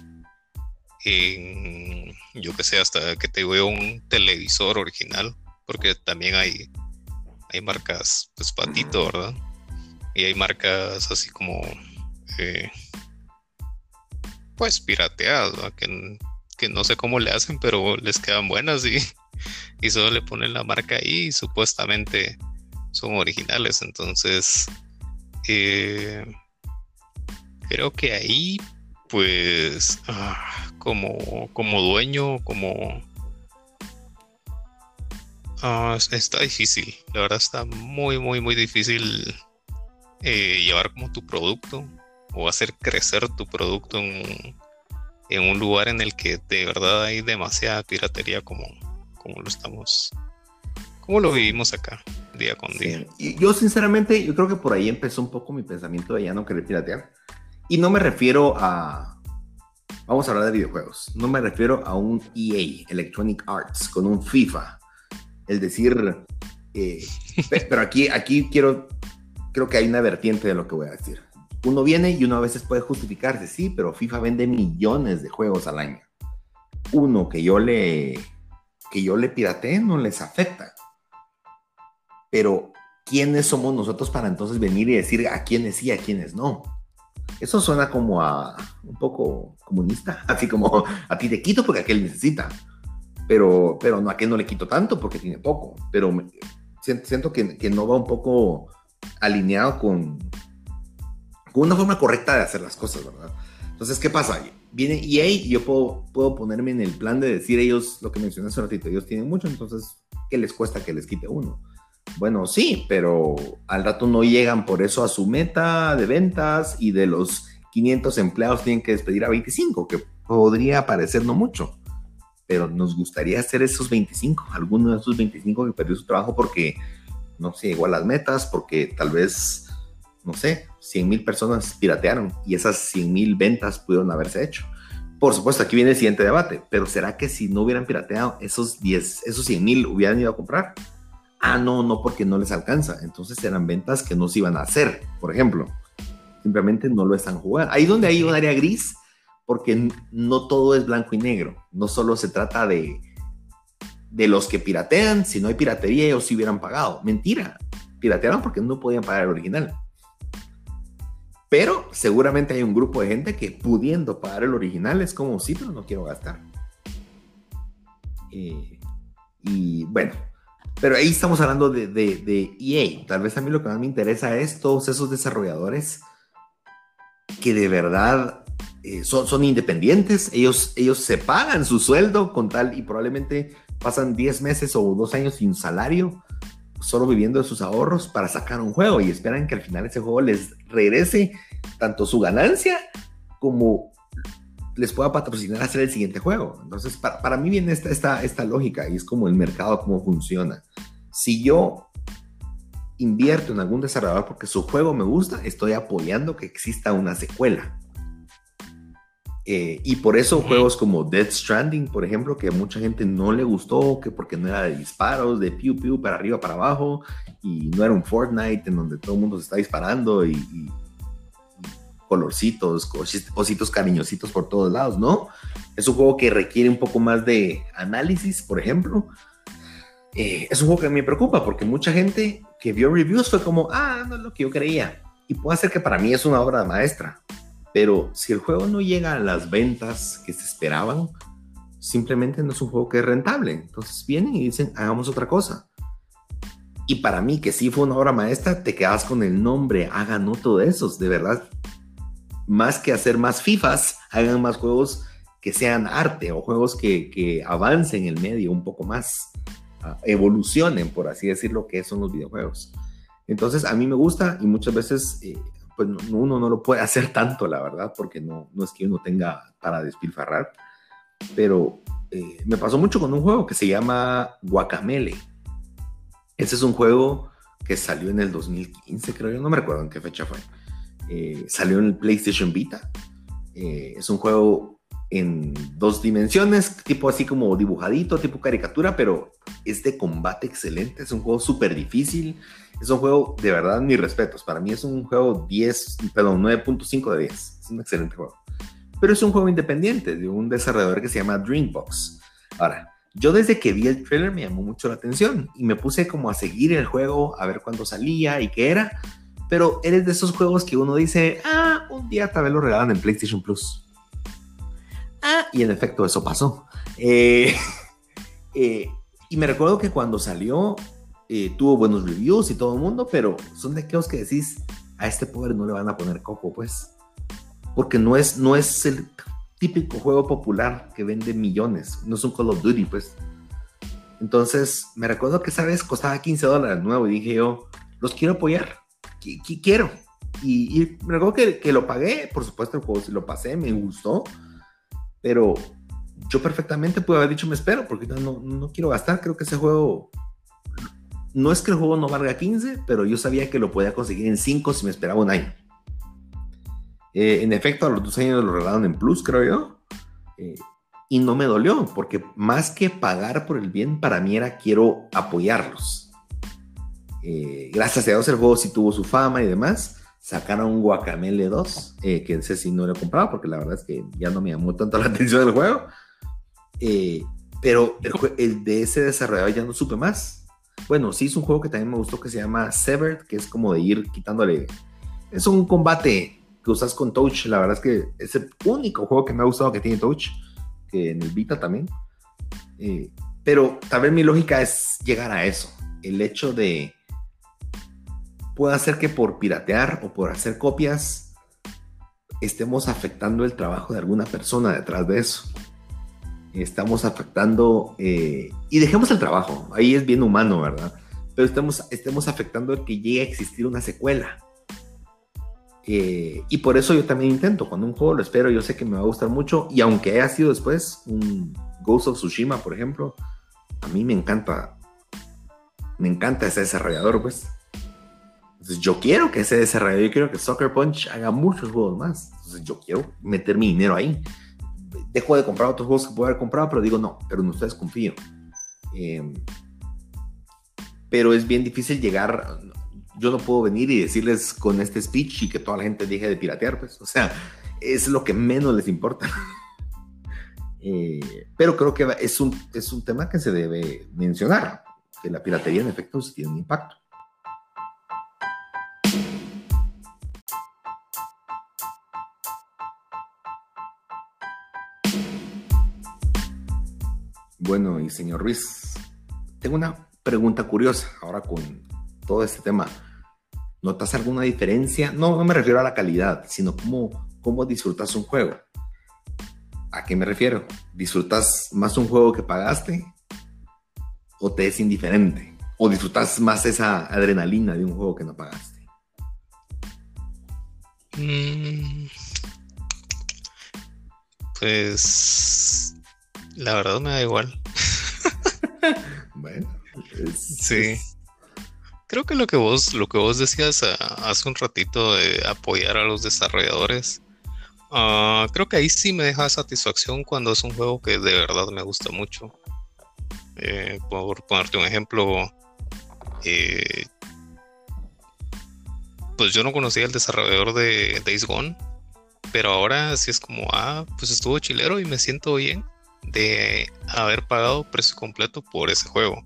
en, yo qué sé, hasta que te veo un televisor original, porque también hay hay marcas, pues patito, ¿verdad? Y hay marcas así como, eh, pues pirateadas, Que, que, no sé cómo le hacen, pero les quedan buenas y, y solo le ponen la marca ahí y supuestamente son originales. Entonces, eh, creo que ahí, pues, ah, como, como dueño, como Ah, está difícil, la verdad está muy, muy, muy difícil eh, llevar como tu producto o hacer crecer tu producto en, un lugar en el que de verdad hay demasiada piratería como, como lo estamos, como lo vivimos acá día con día. Yo sinceramente, yo creo que por ahí empezó un poco mi pensamiento de ya no querer piratear. Y no me refiero a, vamos a hablar de videojuegos, no me refiero a un EA, Electronic Arts, con un FIFA el decir, eh, pero aquí, aquí quiero, creo que hay una vertiente de lo que voy a decir. Uno viene y uno a veces puede justificarse, sí, pero FIFA vende millones de juegos al año. Uno que yo le, que yo le piratee no les afecta. Pero, ¿quiénes somos nosotros para entonces venir y decir a quiénes sí, a quiénes no? Eso suena como a un poco comunista, así como a ti te quito porque aquel necesita pero, pero no, a que no le quito tanto porque tiene poco, pero siento, que, que, no va un poco alineado con, con una forma correcta de hacer las cosas, ¿verdad? Entonces, ¿qué pasa? Viene EA y yo puedo, puedo ponerme en el plan de decir ellos, lo que mencioné hace un ratito, ellos tienen mucho, entonces, ¿qué les cuesta que les quite uno? Bueno, sí, pero al rato no llegan por eso a su meta de ventas y de los 500 empleados tienen que despedir a 25, que podría parecer no mucho pero nos gustaría hacer esos 25, alguno de esos 25 que perdió su trabajo porque no se llegó a las metas, porque tal vez, no sé, 100 mil personas piratearon y esas 100 mil ventas pudieron haberse hecho. Por supuesto, aquí viene el siguiente debate, pero ¿será que si no hubieran pirateado esos 10, esos 100 mil hubieran ido a comprar? Ah, no, no, porque no les alcanza. Entonces eran ventas que no se iban a hacer, por ejemplo. Simplemente no lo están jugando. Ahí donde hay un área gris porque no todo es blanco y negro. No solo se trata de, de los que piratean, si no hay piratería ellos sí hubieran pagado. Mentira, piratearon porque no podían pagar el original. Pero seguramente hay un grupo de gente que pudiendo pagar el original es como, sí, pero no quiero gastar. Eh, y bueno, pero ahí estamos hablando de, de, de, EA. Tal vez a mí lo que más me interesa es todos esos desarrolladores que de verdad eh, son, son, independientes, ellos, ellos se pagan su sueldo con tal y probablemente pasan 10 meses o 2 años sin salario, solo viviendo de sus ahorros para sacar un juego y esperan que al final ese juego les regrese tanto su ganancia como les pueda patrocinar hacer el siguiente juego. Entonces, para, para mí viene esta, esta, esta lógica y es como el mercado, cómo funciona. Si yo invierto en algún desarrollador porque su juego me gusta, estoy apoyando que exista una secuela. Eh, y por eso juegos como Dead Stranding, por ejemplo, que a mucha gente no le gustó, que porque no era de disparos, de piu piu para arriba, para abajo, y no era un Fortnite en donde todo el mundo se está disparando y, colorcitos, cositos cariñositos por todos lados, ¿no? Es un juego que requiere un poco más de análisis, por ejemplo. Eh, es un juego que me preocupa porque mucha gente que vio reviews fue como, ah, no es lo que yo creía. Y puede ser que para mí es una obra maestra, Pero si el juego no llega a las ventas que se esperaban, simplemente no es un juego que es rentable. Entonces vienen y dicen, hagamos otra cosa. Y para mí, que sí fue una obra maestra, te quedas con el nombre, hagan otro de esos, de verdad. Más que hacer más FIFAs, hagan más juegos que sean arte o juegos que, que avancen el medio un poco más, ah, evolucionen, por así decirlo, que son los videojuegos. Entonces, a mí me gusta y muchas veces eh, pues uno no lo puede hacer tanto, la verdad, porque no, no es que uno tenga para despilfarrar, pero eh, me pasó mucho con un juego que se llama Guacamele. Ese es un juego que salió en el 2015, creo yo, no me recuerdo en qué fecha fue. Eh, salió en el PlayStation Vita. Eh, es un juego en dos dimensiones, tipo así como dibujadito, tipo caricatura, pero es de combate excelente. Es un juego súper difícil. Es un juego, de verdad, mis respetos. Para mí es un juego 10, perdón, 9.5 de 10. Es un excelente juego. Pero es un juego independiente de un desarrollador que se llama Dreambox. Ahora, yo desde que vi el trailer me llamó mucho la atención y me puse como a seguir el juego, a ver cuándo salía y qué era. Pero eres de esos juegos que uno dice, ah, un día tal vez lo regalan en PlayStation Plus. Ah, y en efecto eso pasó. Eh, eh, y me recuerdo que cuando salió, eh, tuvo buenos reviews y todo el mundo, pero son de aquellos que decís, a este pobre no le van a poner coco, pues. Porque no es, no es el típico juego popular que vende millones, no es un Call of Duty, pues. Entonces, me recuerdo que esa vez costaba 15 dólares nuevo y dije yo, los quiero apoyar, quiero. Y, me recuerdo que, que, lo pagué, por supuesto el juego si lo pasé, me gustó, pero yo perfectamente pude haber dicho me espero, porque no, no quiero gastar, creo que ese juego no es que el juego no valga 15, pero yo sabía que lo podía conseguir en 5 si me esperaba un año. Eh, en efecto, a los dos años lo regalaron en Plus, creo yo. Eh, y no me dolió, porque más que pagar por el bien, para mí era quiero apoyarlos. Eh, gracias a Dios el juego sí tuvo su fama y demás. Sacaron un Guacamele 2, que ese sí no lo he comprado, porque la verdad es que ya no me llamó tanto la atención del juego. pero el, el de ese desarrollador ya no supe más bueno, sí es un juego que también me gustó que se llama Severed, que es como de ir quitándole. Es un combate que usas con Touch. La verdad es que es el único juego que me ha gustado que tiene Touch, que en el Vita también. Eh, pero tal vez mi lógica es llegar a eso. El hecho de. Puede hacer que por piratear o por hacer copias estemos afectando el trabajo de alguna persona detrás de eso estamos afectando, eh, y dejemos el trabajo, ahí es bien humano, ¿verdad? Pero estamos, estamos afectando que llegue a existir una secuela. Eh, y por eso yo también intento, cuando un juego lo espero, yo sé que me va a gustar mucho, y aunque haya sido después un Ghost of Tsushima, por ejemplo, a mí me encanta, me encanta ese desarrollador, pues. Yo quiero que ese desarrollador, yo quiero que Soccer Punch haga muchos juegos más. Entonces yo quiero meter mi dinero ahí dejo de comprar otros juegos que puedo haber comprado, pero digo, no, pero en ustedes confío. Em, pero es bien difícil llegar, yo no puedo venir y decirles con este speech y que toda la gente deje de piratear, pues, o sea, es lo que menos les importa. Eh, pero creo que es un, es un tema que se debe mencionar, que la piratería en efecto sí tiene un impacto. Bueno, y señor Ruiz, tengo una pregunta curiosa ahora con todo este tema. ¿Notas alguna diferencia? No, no me refiero a la calidad, sino cómo, cómo disfrutas un juego. ¿A qué me refiero? ¿Disfrutas más un juego que pagaste? ¿O te es indiferente? ¿O disfrutas más esa adrenalina de un juego que no pagaste? Mm, pues la verdad me da igual. bueno, sí. Creo que lo que vos, lo que vos decías ah, hace un ratito de apoyar a los desarrolladores, ah, creo que ahí sí me deja satisfacción cuando es un juego que de verdad me gusta mucho. Eh, por ponerte un ejemplo, eh, pues yo no conocía al desarrollador de Days Gone, pero ahora sí es como, ah, pues estuvo chilero y me siento bien de haber pagado precio completo por ese juego.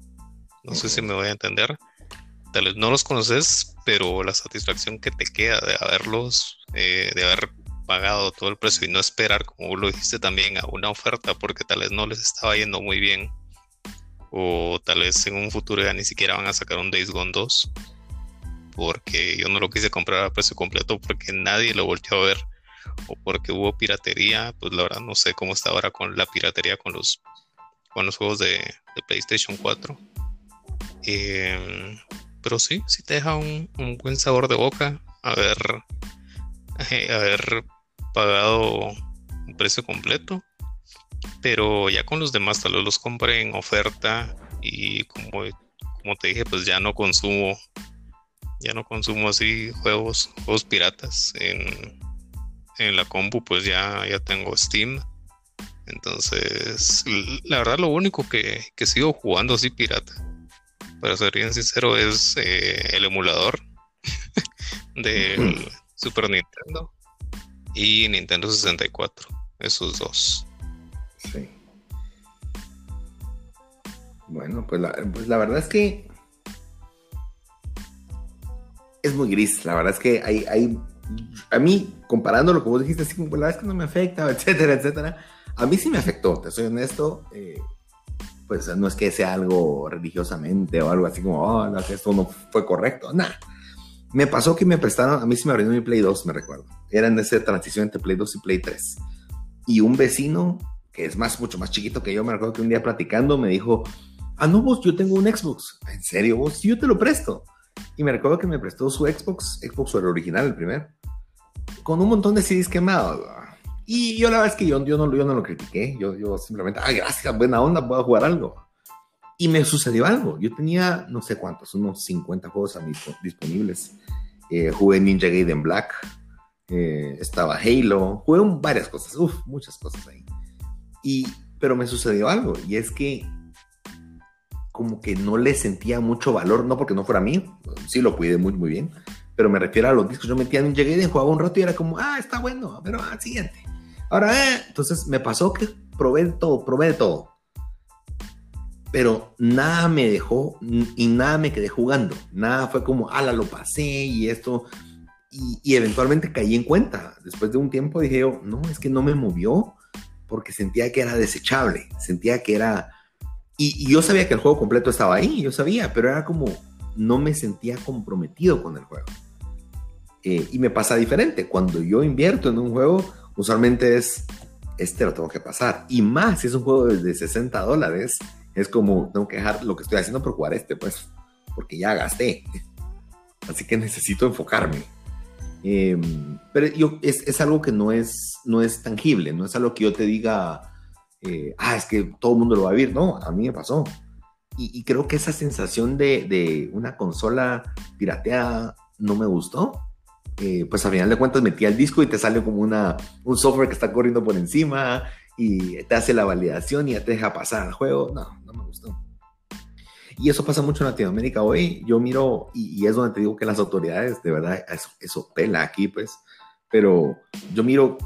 No sé si me voy a entender. Tal vez no los conoces, pero la satisfacción que te queda de haberlos, eh, de haber pagado todo el precio y no esperar, como lo dijiste también, a una oferta porque tal vez no les estaba yendo muy bien. O tal vez en un futuro ya ni siquiera van a sacar un Days Gone 2. Porque yo no lo quise comprar a precio completo porque nadie lo volteó a ver. O porque hubo piratería. Pues la verdad no sé cómo está ahora con la piratería con los, con los juegos de, PlayStation 4. Em, pero sí, sí te deja un, buen sabor de boca haber, haber pagado un precio completo. Pero ya con los demás tal vez los compré en oferta y como, te dije, pues ya no consumo, ya no consumo así juegos, juegos piratas en la compu, pues ya, ya tengo Steam. Entonces, la verdad lo único que, que sigo jugando así pirata, para ser bien sincero, es eh, el emulador del Super Nintendo y Nintendo 64. Esos dos. Sí. Bueno, pues la, pues la verdad es que es muy gris. La verdad es que hay, hay a mí, comparándolo, como dijiste, así, pues la es que no me afecta, etcétera, etcétera. A mí sí me afectó, te soy honesto. Eh, pues no es que sea algo religiosamente o algo así como, oh, no, esto no fue correcto. Nada. Me pasó que me prestaron, a mí sí me abrió mi Play 2, me recuerdo. Era en esa transición entre Play 2 y Play 3. Y un vecino, que es más, mucho más chiquito que yo, me recuerdo que un día platicando me dijo, ah, no, vos, yo tengo un Xbox. ¿En serio, vos? yo te lo presto. Y me recuerdo que me prestó su Xbox, Xbox el original, el primer, con un montón de CDs quemados. Y yo la verdad es que yo, yo, no, yo no lo critiqué, yo, yo simplemente, ah, gracias, buena onda, puedo jugar algo. Y me sucedió algo. Yo tenía no sé cuántos, unos 50 juegos disponibles. Eh, jugué Ninja Gaiden Black, eh, estaba Halo, jugué varias cosas, uff, muchas cosas ahí. Y, pero me sucedió algo, y es que como que no le sentía mucho valor, no porque no fuera mío, sí lo cuidé muy, muy bien, pero me refiero a los discos. Yo metía Ninja Gaiden, jugaba un rato y era como, ah, está bueno, pero ah, siguiente. Ahora, eh, entonces me pasó que probé todo, probé de todo pero nada me dejó y nada me quedé jugando. Nada fue como, ala, lo pasé y esto. Y, eventualmente caí en cuenta. Después de un tiempo dije yo, no, es que no me movió porque sentía que era desechable. Sentía que era... Y, yo sabía que el juego completo estaba ahí, yo sabía, pero era como, no me sentía comprometido con el juego. Eh, y me pasa diferente. Cuando yo invierto en un juego, usualmente es, este lo tengo que pasar. Y más si es un juego de 60 dólares es como, tengo que dejar lo que estoy haciendo por jugar este, pues, porque ya gasté. Así que necesito enfocarme. Em, pero yo, es, es, algo que no es, no es tangible, no es algo que yo te diga, eh, ah, es que todo el mundo lo va a vivir. No, a mí me pasó. Y, creo que esa sensación de, de, una consola pirateada no me gustó. Eh, pues al final de cuentas metí el disco y te sale como una, un software que está corriendo por encima y te hace la validación y ya te deja pasar al juego. No, no me gustó. Y eso pasa mucho en Latinoamérica hoy. Yo miro, y, es donde te digo que las autoridades, de verdad, eso, eso, pela aquí, pues. Pero yo miro,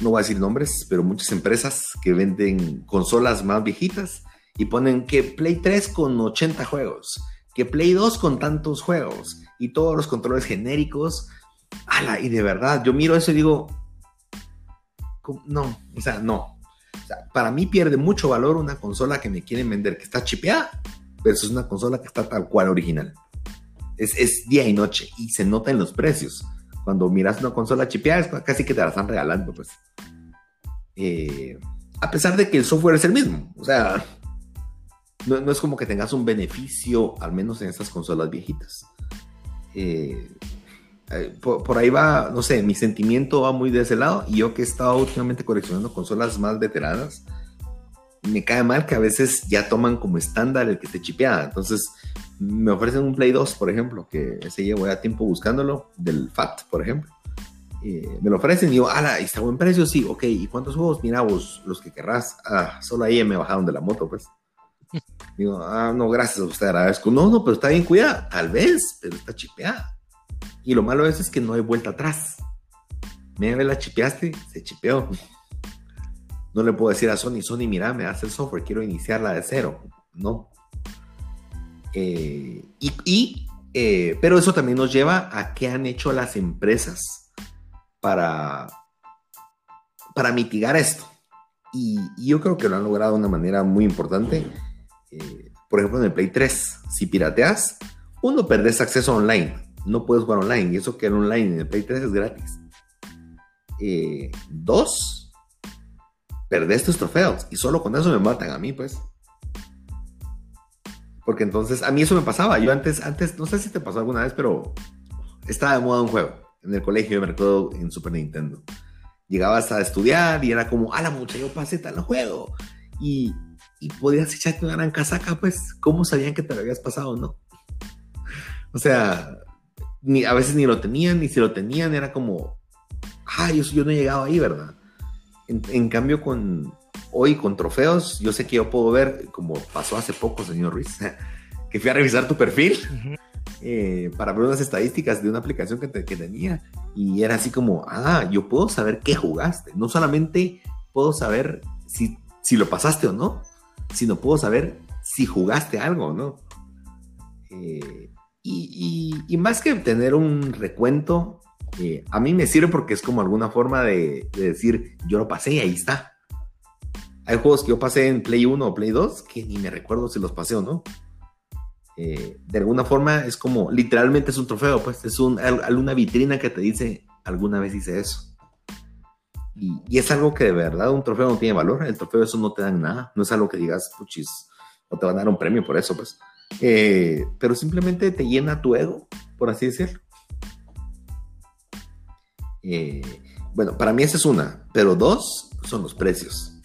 no voy a decir nombres, pero muchas empresas que venden consolas más viejitas y ponen que Play 3 con 80 juegos, que Play 2 con tantos juegos y todos los controles genéricos. Ala, y de verdad, yo miro eso y digo, no, o sea, no, para mí pierde mucho valor una consola que me quieren vender que está chipeada versus una consola que está tal cual original. Es, día y noche y se nota en los precios. Cuando miras una consola chipeada casi que te la están regalando, pues. Eh, a pesar de que el software es el mismo. O sea, no, no, es como que tengas un beneficio, al menos en esas consolas viejitas. Eh, eh, por, ahí va, no sé, mi sentimiento va muy de ese lado. Y yo que he estado últimamente coleccionando consolas más veteranas, me cae mal que a veces ya toman como estándar el que esté chipeada. Entonces, me ofrecen un Play 2, por ejemplo, que ese llevo ya tiempo buscándolo, del FAT, por ejemplo. me lo ofrecen y digo, ala, ¿está buen precio? Sí, ok. ¿Y cuántos juegos? Mira vos, los que querrás. Ah, solo ahí me bajaron de la moto, pues. Digo, ah, no, gracias a usted, agradezco. No, no, pero está bien cuidada. Tal vez, pero está chipeada. Y lo malo es, es que no hay vuelta atrás. Me la chipeaste, se chipeó. No le puedo decir a Sony, Sony, mira, me hace el software, quiero iniciarla de cero. No. Eh, y, eh, pero eso también nos lleva a qué han hecho las empresas para para mitigar esto. Y, yo creo que lo han logrado de una manera muy importante. Eh, por ejemplo, en el Play 3, si pirateas, uno, perdés acceso online. No puedes jugar online. Y eso que el online en el Play 3 es gratis. Dos, perdés tus trofeos. Y solo con eso me matan a mí, pues. Porque entonces, a mí eso me pasaba. Yo antes, antes, no sé si te pasó alguna vez, pero estaba de moda un juego. En el colegio, me recuerdo en Super Nintendo. Llegabas a estudiar y era como, a la mucha, yo pasé tal juego. Y, y podías echarte una gran casaca, pues, ¿cómo sabían que te lo habías pasado, no? O sea, ni, a veces ni lo tenían, ni si lo tenían, era como, ah, yo, yo no he llegado ahí, ¿verdad? En, cambio, con hoy con trofeos, yo sé que yo puedo ver, como pasó hace poco, señor Ruiz, que fui a revisar tu perfil eh, para ver unas estadísticas de una aplicación que, que tenía y era así como, ah, yo puedo saber qué jugaste. No solamente puedo saber si, si lo pasaste o no, sino puedo saber si jugaste algo o no. Eh, y, más que tener un recuento, eh, a mí me sirve porque es como alguna forma de, decir, yo lo pasé y ahí está. Hay juegos que yo pasé en Play 1 o Play 2 que ni me recuerdo si los pasé o no. Eh, de alguna forma es como, literalmente es un trofeo, pues es un, alguna vitrina que te dice, alguna vez hice eso. Y, y, es algo que de verdad un trofeo no tiene valor. El trofeo eso no te dan nada. No es algo que digas, puchis, o te van a dar un premio por eso, pues. Eh, pero simplemente te llena tu ego, por así decirlo. Eh, bueno, para mí esa es una, pero dos son los precios.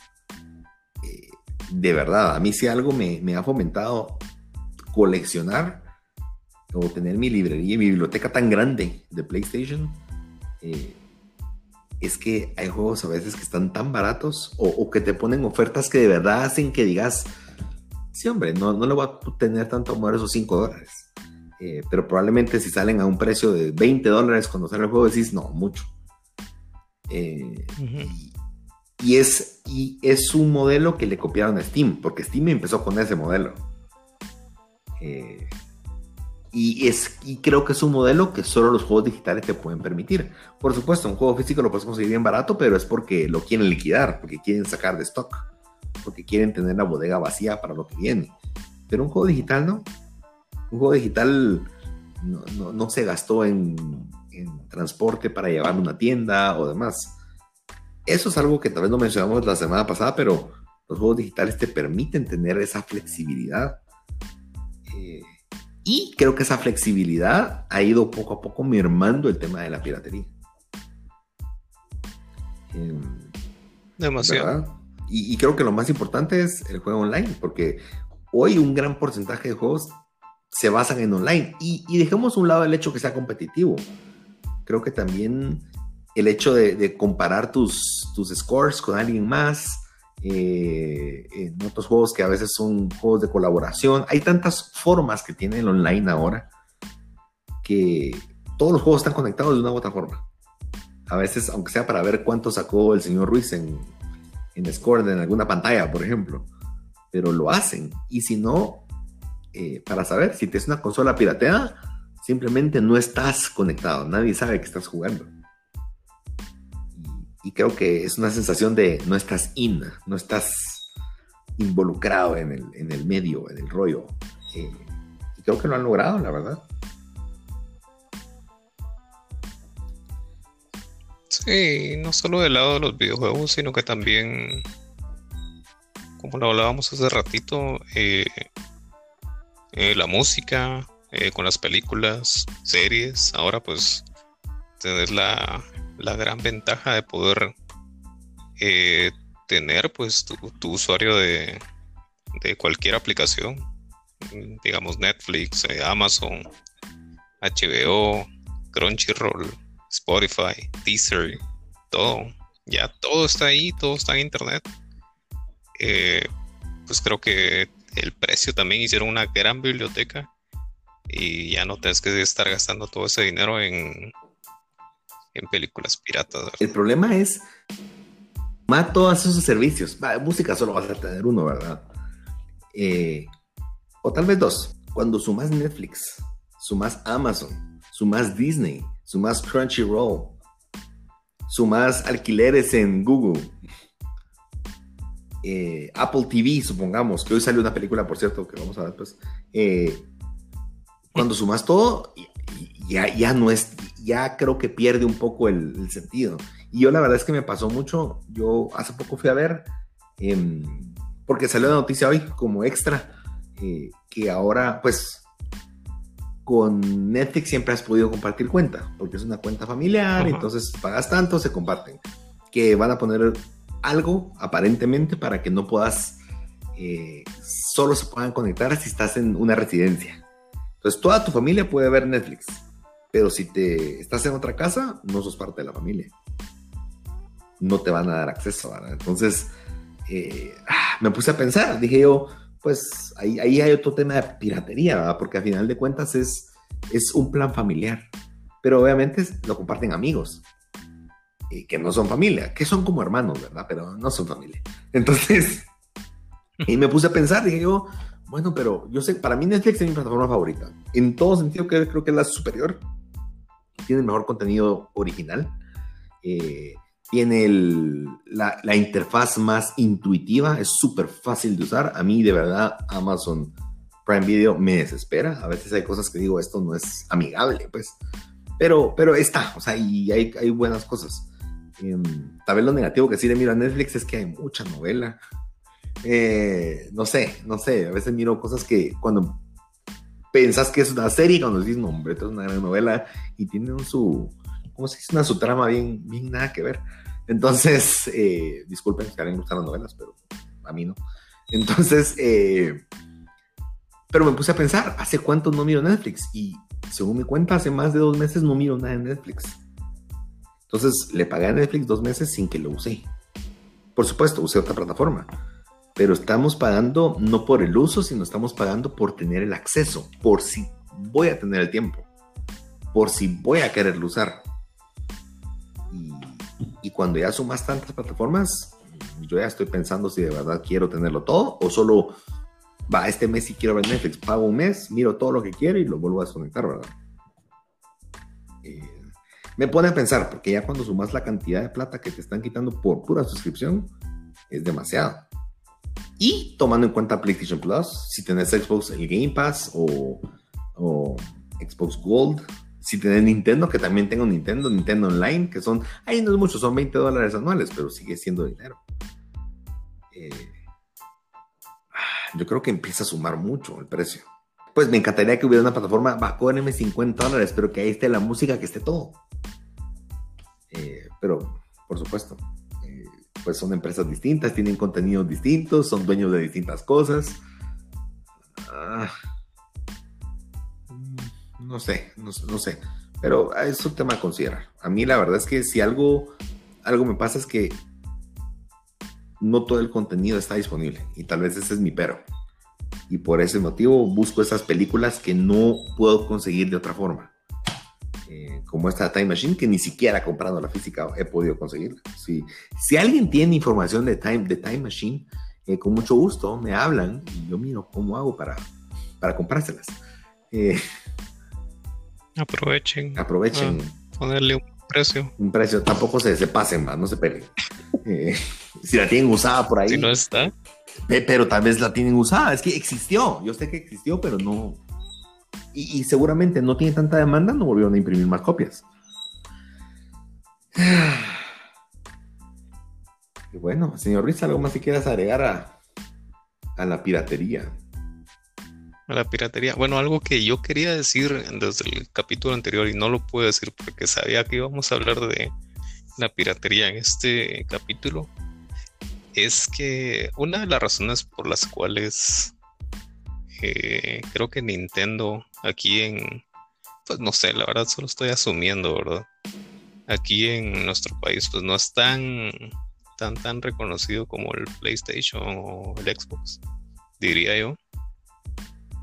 Eh, de verdad, a mí si algo me, ha fomentado coleccionar o tener mi librería, mi biblioteca tan grande de PlayStation, es que hay juegos a veces que están tan baratos o, o, que te ponen ofertas que de verdad hacen que digas, sí, hombre, no, no le voy a tener tanto amor a esos 5 dólares. Eh, pero probablemente si salen a un precio de 20 dólares cuando sale el juego, decís, no, mucho. Eh, y, es, y es un modelo que le copiaron a Steam, porque Steam empezó con ese modelo. Eh, y, es, y creo que es un modelo que solo los juegos digitales te pueden permitir. Por supuesto, un juego físico lo puedes conseguir bien barato, pero es porque lo quieren liquidar, porque quieren sacar de stock porque quieren tener la bodega vacía para lo que viene. Pero un juego digital no. Un juego digital no, se gastó en, transporte para llevar una tienda o demás. Eso es algo que tal vez no mencionamos la semana pasada, pero los juegos digitales te permiten tener esa flexibilidad. Eh, y creo que esa flexibilidad ha ido poco a poco mermando el tema de la piratería. Em, Demasiado. Y, creo que lo más importante es el juego online, porque hoy un gran porcentaje de juegos se basan en online. Y, dejemos a un lado el hecho que sea competitivo. Creo que también el hecho de, comparar tus, tus scores con alguien más, eh, en otros juegos que a veces son juegos de colaboración. Hay tantas formas que tiene el online ahora que todos los juegos están conectados de una u otra forma. A veces, aunque sea para ver cuánto sacó el señor Ruiz en, en Discord, en alguna pantalla, por ejemplo. Pero lo hacen. Y si no, eh, para saber si tienes una consola pirateada, simplemente no estás conectado. Nadie sabe que estás jugando. Y, creo que es una sensación de no estás in, no estás involucrado en el, medio, en el rollo. Eh, y creo que lo han logrado, la verdad. Sí, no solo del lado de los videojuegos, sino que también, como lo hablábamos hace ratito, eh, eh, la música, con las películas, series, ahora pues tenés la, gran ventaja de poder tener pues tu, usuario de, de, cualquier aplicación, digamos Netflix, Amazon, HBO, Crunchyroll Spotify, Deezer, todo. Ya todo está ahí, todo está en internet. Eh, pues creo que el precio también hicieron una gran biblioteca y ya no tienes que estar gastando todo ese dinero en, en películas piratas. El problema es más todos esos servicios. música solo vas a tener uno, ¿verdad? Eh, o tal vez dos. Cuando sumas Netflix, sumas Amazon, sumas Disney, sumas Crunchyroll, sumas alquileres en Google, eh, Apple TV, supongamos, que hoy sale una película, por cierto, que vamos a ver después. Eh, cuando sumas todo, ya, ya no es, ya creo que pierde un poco el, sentido. Y yo la verdad es que me pasó mucho, yo hace poco fui a ver, em, porque salió la noticia hoy como extra, eh, que ahora pues con Netflix siempre has podido compartir cuenta, porque es una cuenta familiar, entonces pagas tanto, se comparten. Que van a poner algo, aparentemente, para que no puedas, eh, solo se puedan conectar si estás en una residencia. Entonces, toda tu familia puede ver Netflix, pero si te estás en otra casa, no sos parte de la familia. No te van a dar acceso, ¿verdad? Entonces, eh, ah, me puse a pensar, dije yo, pues ahí, ahí hay otro tema de piratería, ¿verdad? Porque a final de cuentas es, es un plan familiar, pero obviamente lo comparten amigos que no son familia, que son como hermanos, ¿verdad? Pero no son familia. Entonces, y me puse a pensar, dije yo, bueno, pero yo sé, para mí Netflix es mi plataforma favorita. En todo sentido, creo que es la superior. Tiene el mejor contenido original. Eh, tiene la, interfaz más intuitiva, es súper fácil de usar. A mí, de verdad, Amazon Prime Video me desespera. A veces hay cosas que digo, esto no es amigable, pues. Pero, pero está, o sea, y hay, hay buenas cosas. Em, tal vez lo negativo que sí le miro a Netflix es que hay mucha novela. Eh, no sé, no sé, a veces miro cosas que cuando pensás que es una serie, cuando dices, no, hombre, esto es una gran novela y tiene su, ¿cómo se dice? Una su trama bien, bien nada que ver. Entonces, eh, disculpen si a alguien gustan las novelas, pero a mí no. Entonces, eh, pero me puse a pensar, ¿hace cuánto no miro Netflix? Y según mi cuenta, hace más de dos meses no miro nada en Netflix. Entonces le pagué a Netflix dos meses sin que lo usé. Por supuesto, usé otra plataforma. Pero estamos pagando no por el uso, sino estamos pagando por tener el acceso, por si voy a tener el tiempo, por si voy a quererlo usar. Y, cuando ya sumas tantas plataformas, yo ya estoy pensando si de verdad quiero tenerlo todo o solo, va, este mes si quiero ver Netflix, pago un mes, miro todo lo que quiero y lo vuelvo a desconectar, ¿verdad? Eh, me pone a pensar, porque ya cuando sumas la cantidad de plata que te están quitando por pura suscripción, es demasiado. Y tomando en cuenta PlayStation Plus, si tenés Xbox, el Game Pass o, Xbox Gold, si tenés Nintendo, que también tengo Nintendo, Nintendo Online, que son, ahí no es mucho, son 20 dólares anuales, pero sigue siendo dinero. Eh, yo creo que empieza a sumar mucho el precio. Pues me encantaría que hubiera una plataforma, va, cóbrenme 50 dólares, pero que ahí esté la música, que esté todo. Eh, pero, por supuesto, pues son empresas distintas, tienen contenidos distintos, son dueños de distintas cosas. Ah, mm, no sé, no, sé, pero es un tema a considerar. A mí la verdad es que si algo, algo me pasa es que no todo el contenido está disponible y tal vez ese es mi pero. Y por ese motivo busco esas películas que no puedo conseguir de otra forma. Eh, como esta Time Machine, que ni siquiera comprando la física he podido conseguir. Si, si alguien tiene información de Time, de Time Machine, eh, con mucho gusto me hablan y yo miro cómo hago para, para comprárselas. Eh, aprovechen. Aprovechen. ponerle un precio. Un precio, tampoco se, se pasen más, no se peleen. si la tienen usada por ahí. Si no está. Pero tal vez la tienen usada, es que existió, yo sé que existió, pero no, y, seguramente no tiene tanta demanda, no volvieron a imprimir más copias. Y bueno, señor Ruiz, ¿algo más que quieras agregar a, a la piratería? A la piratería. Bueno, algo que yo quería decir desde el capítulo anterior y no lo puedo decir porque sabía que íbamos a hablar de la piratería en este capítulo es que una de las razones por las cuales creo que Nintendo aquí en, pues no sé, la verdad solo estoy asumiendo, ¿verdad? Aquí en nuestro país pues no es tan, tan, tan reconocido como el PlayStation o el Xbox, diría yo.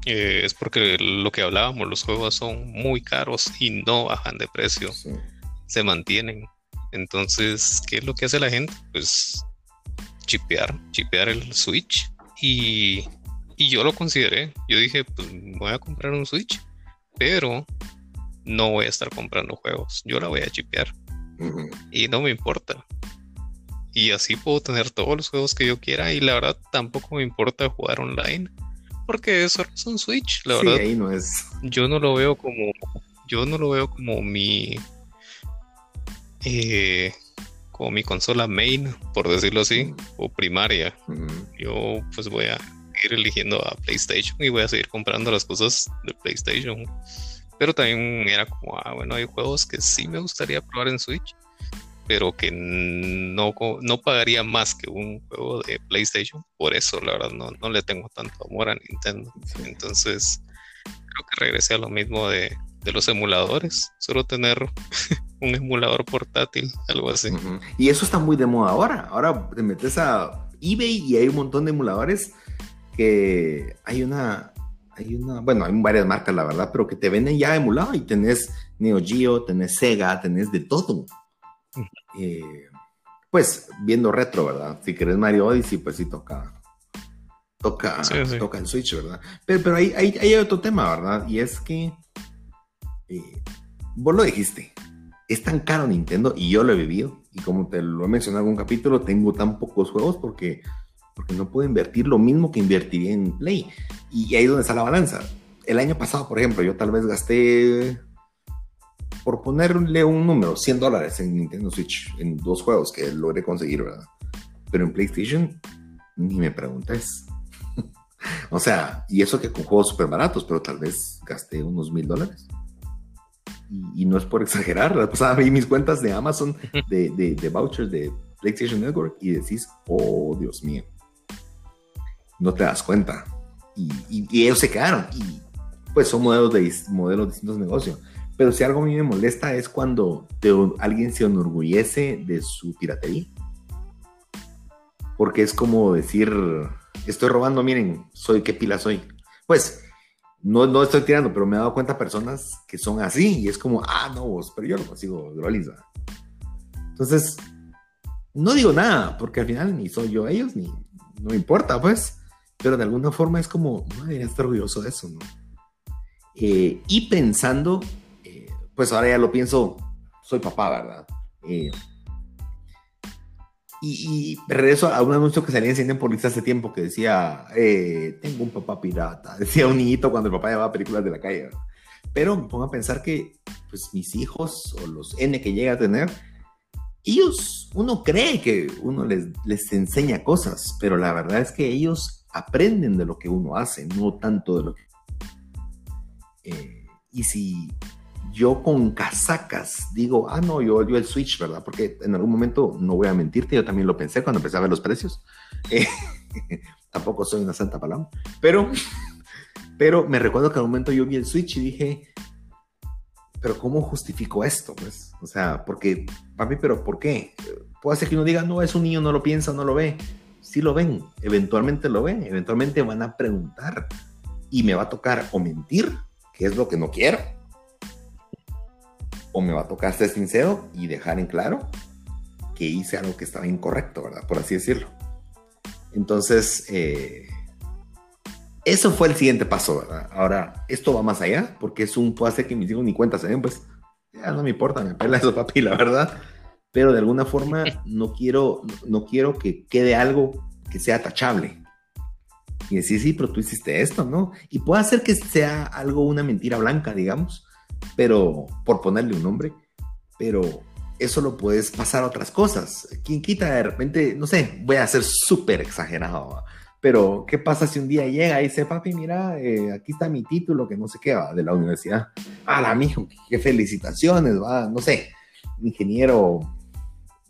Eh, es porque lo que hablábamos, los juegos son muy caros y no bajan de precio, se mantienen. Entonces, ¿qué es lo que hace la gente? Pues chipear, chipear el Switch y y yo lo consideré. Yo dije, pues voy a comprar un Switch, pero no voy a estar comprando juegos. Yo la voy a chipear. y no me importa. Y así puedo tener todos los juegos que yo quiera y la verdad tampoco me importa jugar online porque eso es un Switch, la verdad. ahí no es. Yo no lo veo como yo no lo veo como mi eh, como mi consola main, por decirlo así, o primaria. Yo pues voy a ir eligiendo a PlayStation y voy a seguir comprando las cosas de PlayStation. Pero también era como, ah, bueno, hay juegos que sí me gustaría probar en Switch, pero que no, no pagaría más que un juego de PlayStation. Por eso, la verdad, no, no le tengo tanto amor a Nintendo. Entonces, creo que regresé a lo mismo de, de los emuladores. Solo tener un emulador portátil, algo así. Y eso está muy de moda ahora. Ahora te metes a eBay y hay un montón de emuladores que hay una, hay una, bueno, hay varias marcas, la verdad, pero que te venden ya emulado y tenés Neo Geo, tenés Sega, tenés de todo. Eh, pues viendo retro, ¿verdad? Si querés Mario Odyssey, pues sí toca. Toca, toca en Switch, ¿verdad? Pero, pero hay, hay, hay, otro tema, ¿verdad? Y es que eh, vos lo dijiste, es tan caro Nintendo y yo lo he vivido. Y como te lo he mencionado en algún capítulo, tengo tan pocos juegos porque, porque no puedo invertir lo mismo que invertiría en Play. Y ahí es donde está la balanza. El año pasado, por ejemplo, yo tal vez gasté, por ponerle un número, 100 dólares en Nintendo Switch, en dos juegos que logré conseguir, ¿verdad? Pero en PlayStation, ni me preguntes. o sea, y eso que con juegos súper baratos, pero tal vez gasté unos mil dólares y, no es por exagerar, la pasada vi mis cuentas de Amazon de, de, vouchers de PlayStation Network y decís, oh Dios mío, no te das cuenta. Y, ellos se quedaron. Y pues son modelos de modelos distintos de negocio. Pero si algo a mí me molesta es cuando alguien se enorgullece de su piratería. Porque es como decir, estoy robando, miren, soy qué pila soy. Pues no, no estoy tirando, pero me he dado cuenta personas que son así y es como, ah, no, vos, pero yo lo consigo de Entonces, no digo nada, porque al final ni soy yo ellos, ni no importa, pues, pero de alguna forma es como, no debería estar orgulloso de eso, ¿no? Eh, y pensando, eh, pues ahora ya lo pienso, soy papá, ¿verdad? Eh, y, regreso a un anuncio que salía en Cine por hace tiempo que decía, eh, tengo un papá pirata. Decía un niñito cuando el papá llevaba películas de la calle. Pero me pongo a pensar que pues mis hijos o los N que llega a tener, ellos, uno cree que uno les, les enseña cosas, pero la verdad es que ellos aprenden de lo que uno hace, no tanto de lo que... Eh, y si yo con casacas digo, ah, no, yo, yo el Switch, ¿verdad? Porque en algún momento, no voy a mentirte, yo también lo pensé cuando empecé a ver los precios. Eh, tampoco soy una santa palabra, pero, pero me recuerdo que un momento yo vi el Switch y dije, pero ¿cómo justifico esto? Pues, o sea, porque, papi, pero ¿por qué? Puede ser que uno diga, no, es un niño, no lo piensa, no lo ve. Sí lo ven, eventualmente lo ven, eventualmente van a preguntar y me va a tocar o mentir, que es lo que no quiero, o me va a tocar ser sincero y dejar en claro que hice algo que estaba incorrecto, ¿verdad? Por así decirlo. Entonces, eh, eso fue el siguiente paso, ¿verdad? Ahora, esto va más allá, porque es un, puede hacer que mis hijos ni cuenta se den, pues, ya no me importa, me pela eso, papi, la verdad. Pero de alguna forma no quiero, no quiero que quede algo que sea tachable. Y decir, sí, pero tú hiciste esto, ¿no? Y puede hacer que sea algo, una mentira blanca, digamos, pero por ponerle un nombre, pero eso lo puedes pasar a otras cosas. ¿Quién quita de repente, no sé, voy a ser súper exagerado, pero ¿qué pasa si un día llega y dice, papi, mira, eh, aquí está mi título, que no sé qué, va, de la universidad? Ah, la mijo, qué felicitaciones, va, no sé, ingeniero,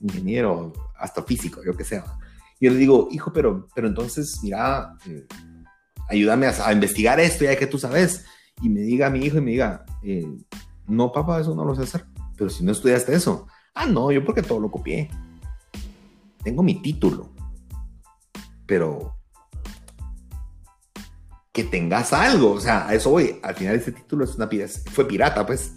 ingeniero astrofísico, yo que sea. Y yo le digo, hijo, pero, pero entonces, mira, eh, ayúdame a, a, investigar esto, ya que tú sabes y me diga a mi hijo y me diga, eh, no, papá, eso no lo sé hacer. Pero si no estudiaste eso, ah, no, yo porque todo lo copié. Tengo mi título. Pero que tengas algo, o sea, a eso voy. Al final ese título es una fue pirata, pues.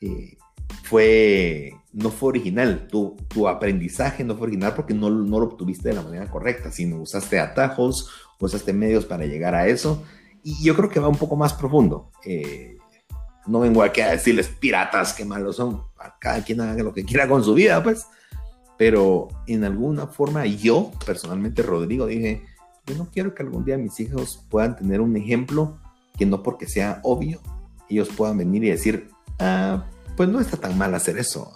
Eh, fue, no fue original. Tu, tu, aprendizaje no fue original porque no, no lo obtuviste de la manera correcta, sino usaste atajos, usaste medios para llegar a eso y yo creo que va un poco más profundo. Eh, no vengo aquí a decirles piratas, qué malos son, cada quien haga lo que quiera con su vida, pues. Pero en alguna forma yo, personalmente, Rodrigo, dije, yo no quiero que algún día mis hijos puedan tener un ejemplo que no porque sea obvio, ellos puedan venir y decir, ah, pues no está tan mal hacer eso.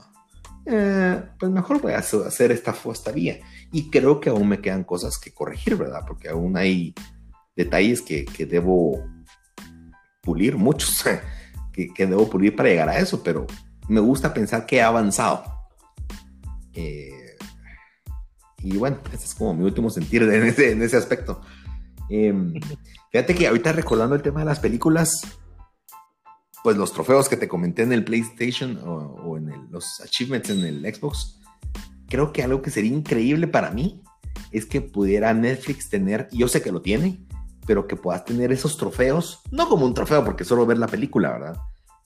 Eh, pues mejor voy a hacer esta, esta vía. Y creo que aún me quedan cosas que corregir, ¿verdad? Porque aún hay detalles que, que debo pulir, muchos que, que, debo pulir para llegar a eso, pero me gusta pensar que he avanzado. Eh, y bueno, ese es como mi último sentir en ese, en ese aspecto. Em, fíjate que ahorita recordando el tema de las películas, pues los trofeos que te comenté en el PlayStation o, en los achievements en el Xbox, creo que algo que sería increíble para mí es que pudiera Netflix tener, yo sé que lo tiene, pero que puedas tener esos trofeos, no como un trofeo porque solo ver la película, ¿verdad?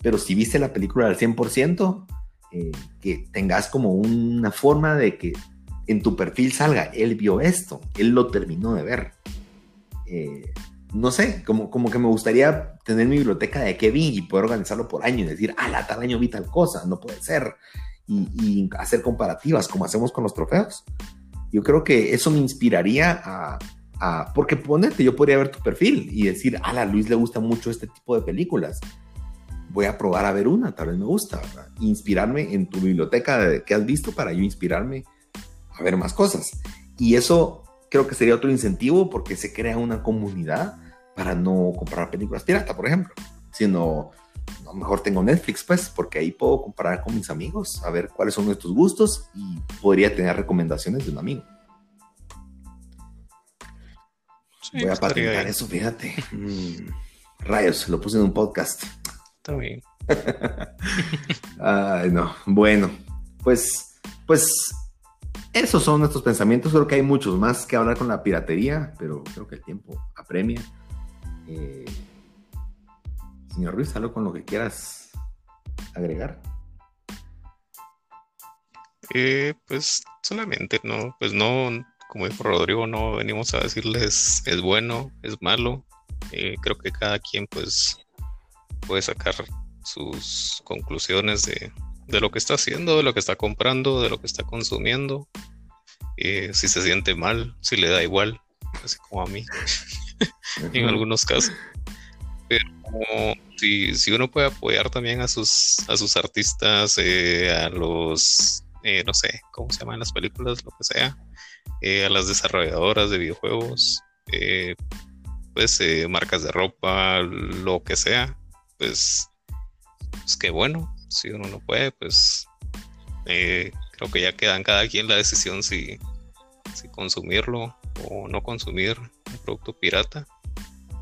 Pero si viste la película al 100%, eh, que tengas como una forma de que en tu perfil salga, él vio esto, él lo terminó de ver. Eh, no sé, como, como que me gustaría tener mi biblioteca de qué vi y poder organizarlo por año y decir, ah, la tal año vi tal cosa, no puede ser. Y, hacer comparativas como hacemos con los trofeos. Yo creo que eso me inspiraría a, a, porque ponete, yo podría ver tu perfil y decir, ah, a Luis le gusta mucho este tipo de películas. Voy a probar a ver una, tal vez me gusta, Inspirarme en tu biblioteca de, que has visto para yo inspirarme a ver más cosas. Y eso creo que sería otro incentivo porque se crea una comunidad para no comprar películas pirata, por ejemplo, sino no, mejor tengo Netflix, pues, porque ahí puedo comparar con mis amigos, a ver cuáles son nuestros gustos y podría tener recomendaciones de un amigo. Voy a patentar eso, fíjate. Mm, rayos, lo puse en un podcast. Está bien. Ay, no. Bueno, pues, pues esos son nuestros pensamientos. Creo que hay muchos más que hablar con la piratería, pero creo que el tiempo apremia. Eh, señor Ruiz, algo con lo que quieras agregar. Eh, pues solamente no, pues no, como dijo Rodrigo, no venimos a decirles es bueno, es malo. Eh, creo que cada quien pues puede sacar sus conclusiones de, de lo que está haciendo, de lo que está comprando, de lo que está consumiendo. Eh, si se siente mal, si le da igual, así como a mí, en algunos casos. Pero si, si, uno puede apoyar también a sus, a sus artistas, eh, a los, eh, no sé, ¿cómo se llaman las películas? Lo que sea, a las desarrolladoras de videojuegos, pues marcas de ropa, lo que sea, pues, pues qué bueno, si uno no puede, pues eh, creo que ya queda en cada quien la decisión si, si consumirlo o no consumir un producto pirata.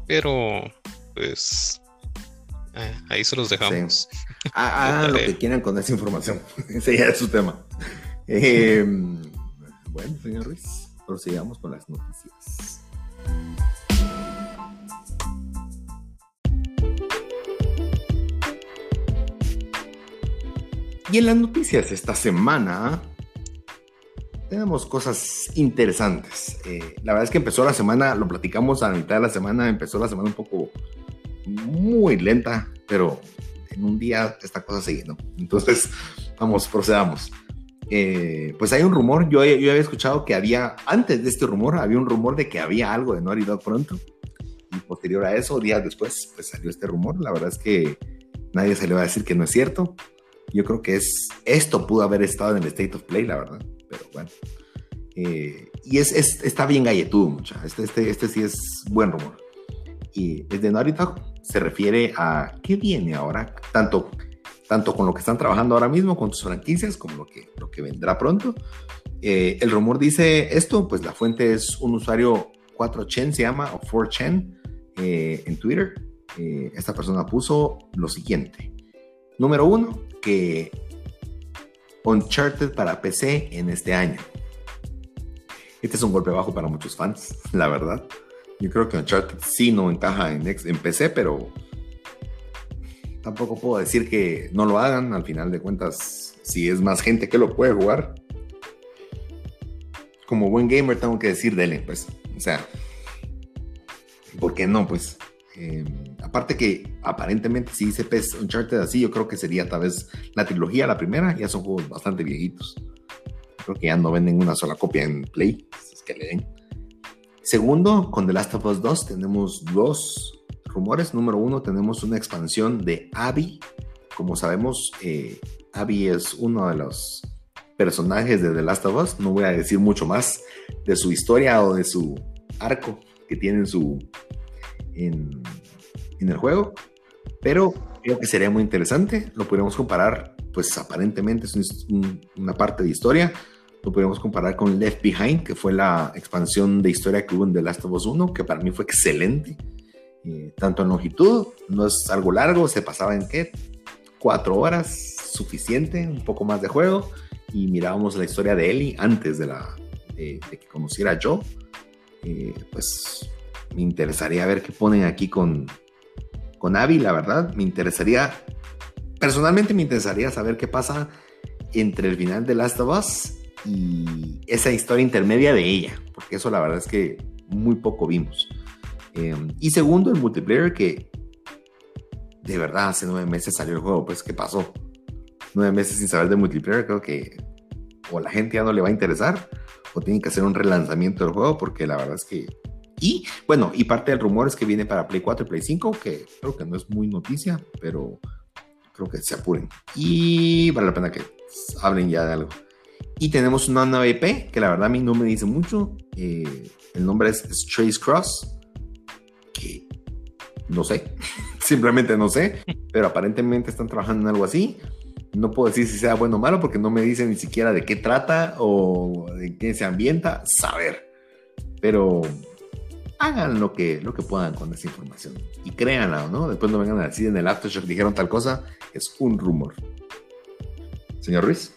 Pero, pues, eh, ahí se los dejamos. Hagan lo que quieran con esa información. Ese ya es su tema. Em, bueno, señor Ruiz, prosigamos con las noticias. Y en las noticias esta semana tenemos cosas interesantes. Eh, la verdad es que empezó la semana, lo platicamos a la mitad de la semana, empezó la semana un poco muy lenta, pero en un día esta cosa sigue, ¿no? Entonces, vamos, procedamos. Eh, pues hay un rumor, yo, yo había escuchado que había, antes de este rumor, había un rumor de que había algo de Naughty Dog pronto. Y posterior a eso, días después, pues salió este rumor. La verdad es que nadie se le va a decir que no es cierto. Yo creo que es, esto pudo haber estado en el State of Play, la verdad, pero bueno. Eh, y es, está bien galletudo, mucha. Este, este, este sí es buen rumor. Y desde Naughty se refiere a qué viene ahora, tanto, tanto con lo que están trabajando ahora mismo, con sus franquicias, como lo que, lo que vendrá pronto. Eh, el rumor dice esto, pues la fuente es un usuario 4chan, se llama, o 4chan, eh, en Twitter. esta persona puso lo siguiente. Número uno, que Uncharted para PC en este año. Este es un golpe bajo para muchos fans, la verdad. Yo creo que Uncharted sí no encaja en, PC, pero tampoco puedo decir que no lo hagan. Al final de cuentas, si es más gente que lo puede jugar, como buen gamer tengo que decir, dele, pues. O sea, ¿por qué no? Pues, eh, aparte que aparentemente si dice PES Uncharted así, yo creo que sería tal vez la trilogía, la primera, ya son juegos bastante viejitos. Creo que ya no venden una sola copia en Play, es que le den. Segundo, con The Last of Us 2 tenemos dos rumores. Número uno, tenemos una expansión de Abby. Como sabemos, eh, Abby es uno de los personajes de The Last of Us. No voy a decir mucho más de su historia o de su arco que tiene en su en, el juego, pero creo que sería muy interesante. Lo podríamos comparar, pues aparentemente es una parte de historia. Lo podríamos comparar con Left Behind, que fue la expansión de historia que hubo en The Last of Us 1, que para mí fue excelente. Eh, tanto en longitud, no es algo largo, se pasaba en qué? Cuatro horas, suficiente, un poco más de juego. Y mirábamos la historia de Ellie antes de, la, de, que conociera Joe. Eh, pues me interesaría ver qué ponen aquí con, con Abby, la verdad. Me interesaría, personalmente me interesaría saber qué pasa entre el final de Last of Us y esa historia intermedia de ella, porque eso la verdad es que muy poco vimos. Em, y segundo, el multiplayer que de verdad hace nueve meses salió el juego, pues ¿qué pasó? Nueve meses sin saber de multiplayer, creo que o la gente ya no le va a interesar o tienen que hacer un relanzamiento del juego porque la verdad es que y bueno, y parte del rumor es que viene para Play 4 y Play 5, que creo que no es muy noticia, pero creo que se apuren. Y vale la pena que hablen ya de algo. Y tenemos una nueva IP que la verdad a mí no me dice mucho. Eh, el nombre es Trace Cross, que no sé, simplemente no sé, pero aparentemente están trabajando en algo así. No puedo decir si sea bueno o malo porque no me dicen ni siquiera de qué trata o de qué se ambienta. Saber. Pero hagan lo que, lo que puedan con esa información y créanla, ¿no? Después no vengan a decir en el aftershock dijeron tal cosa, es un rumor. Señor Ruiz.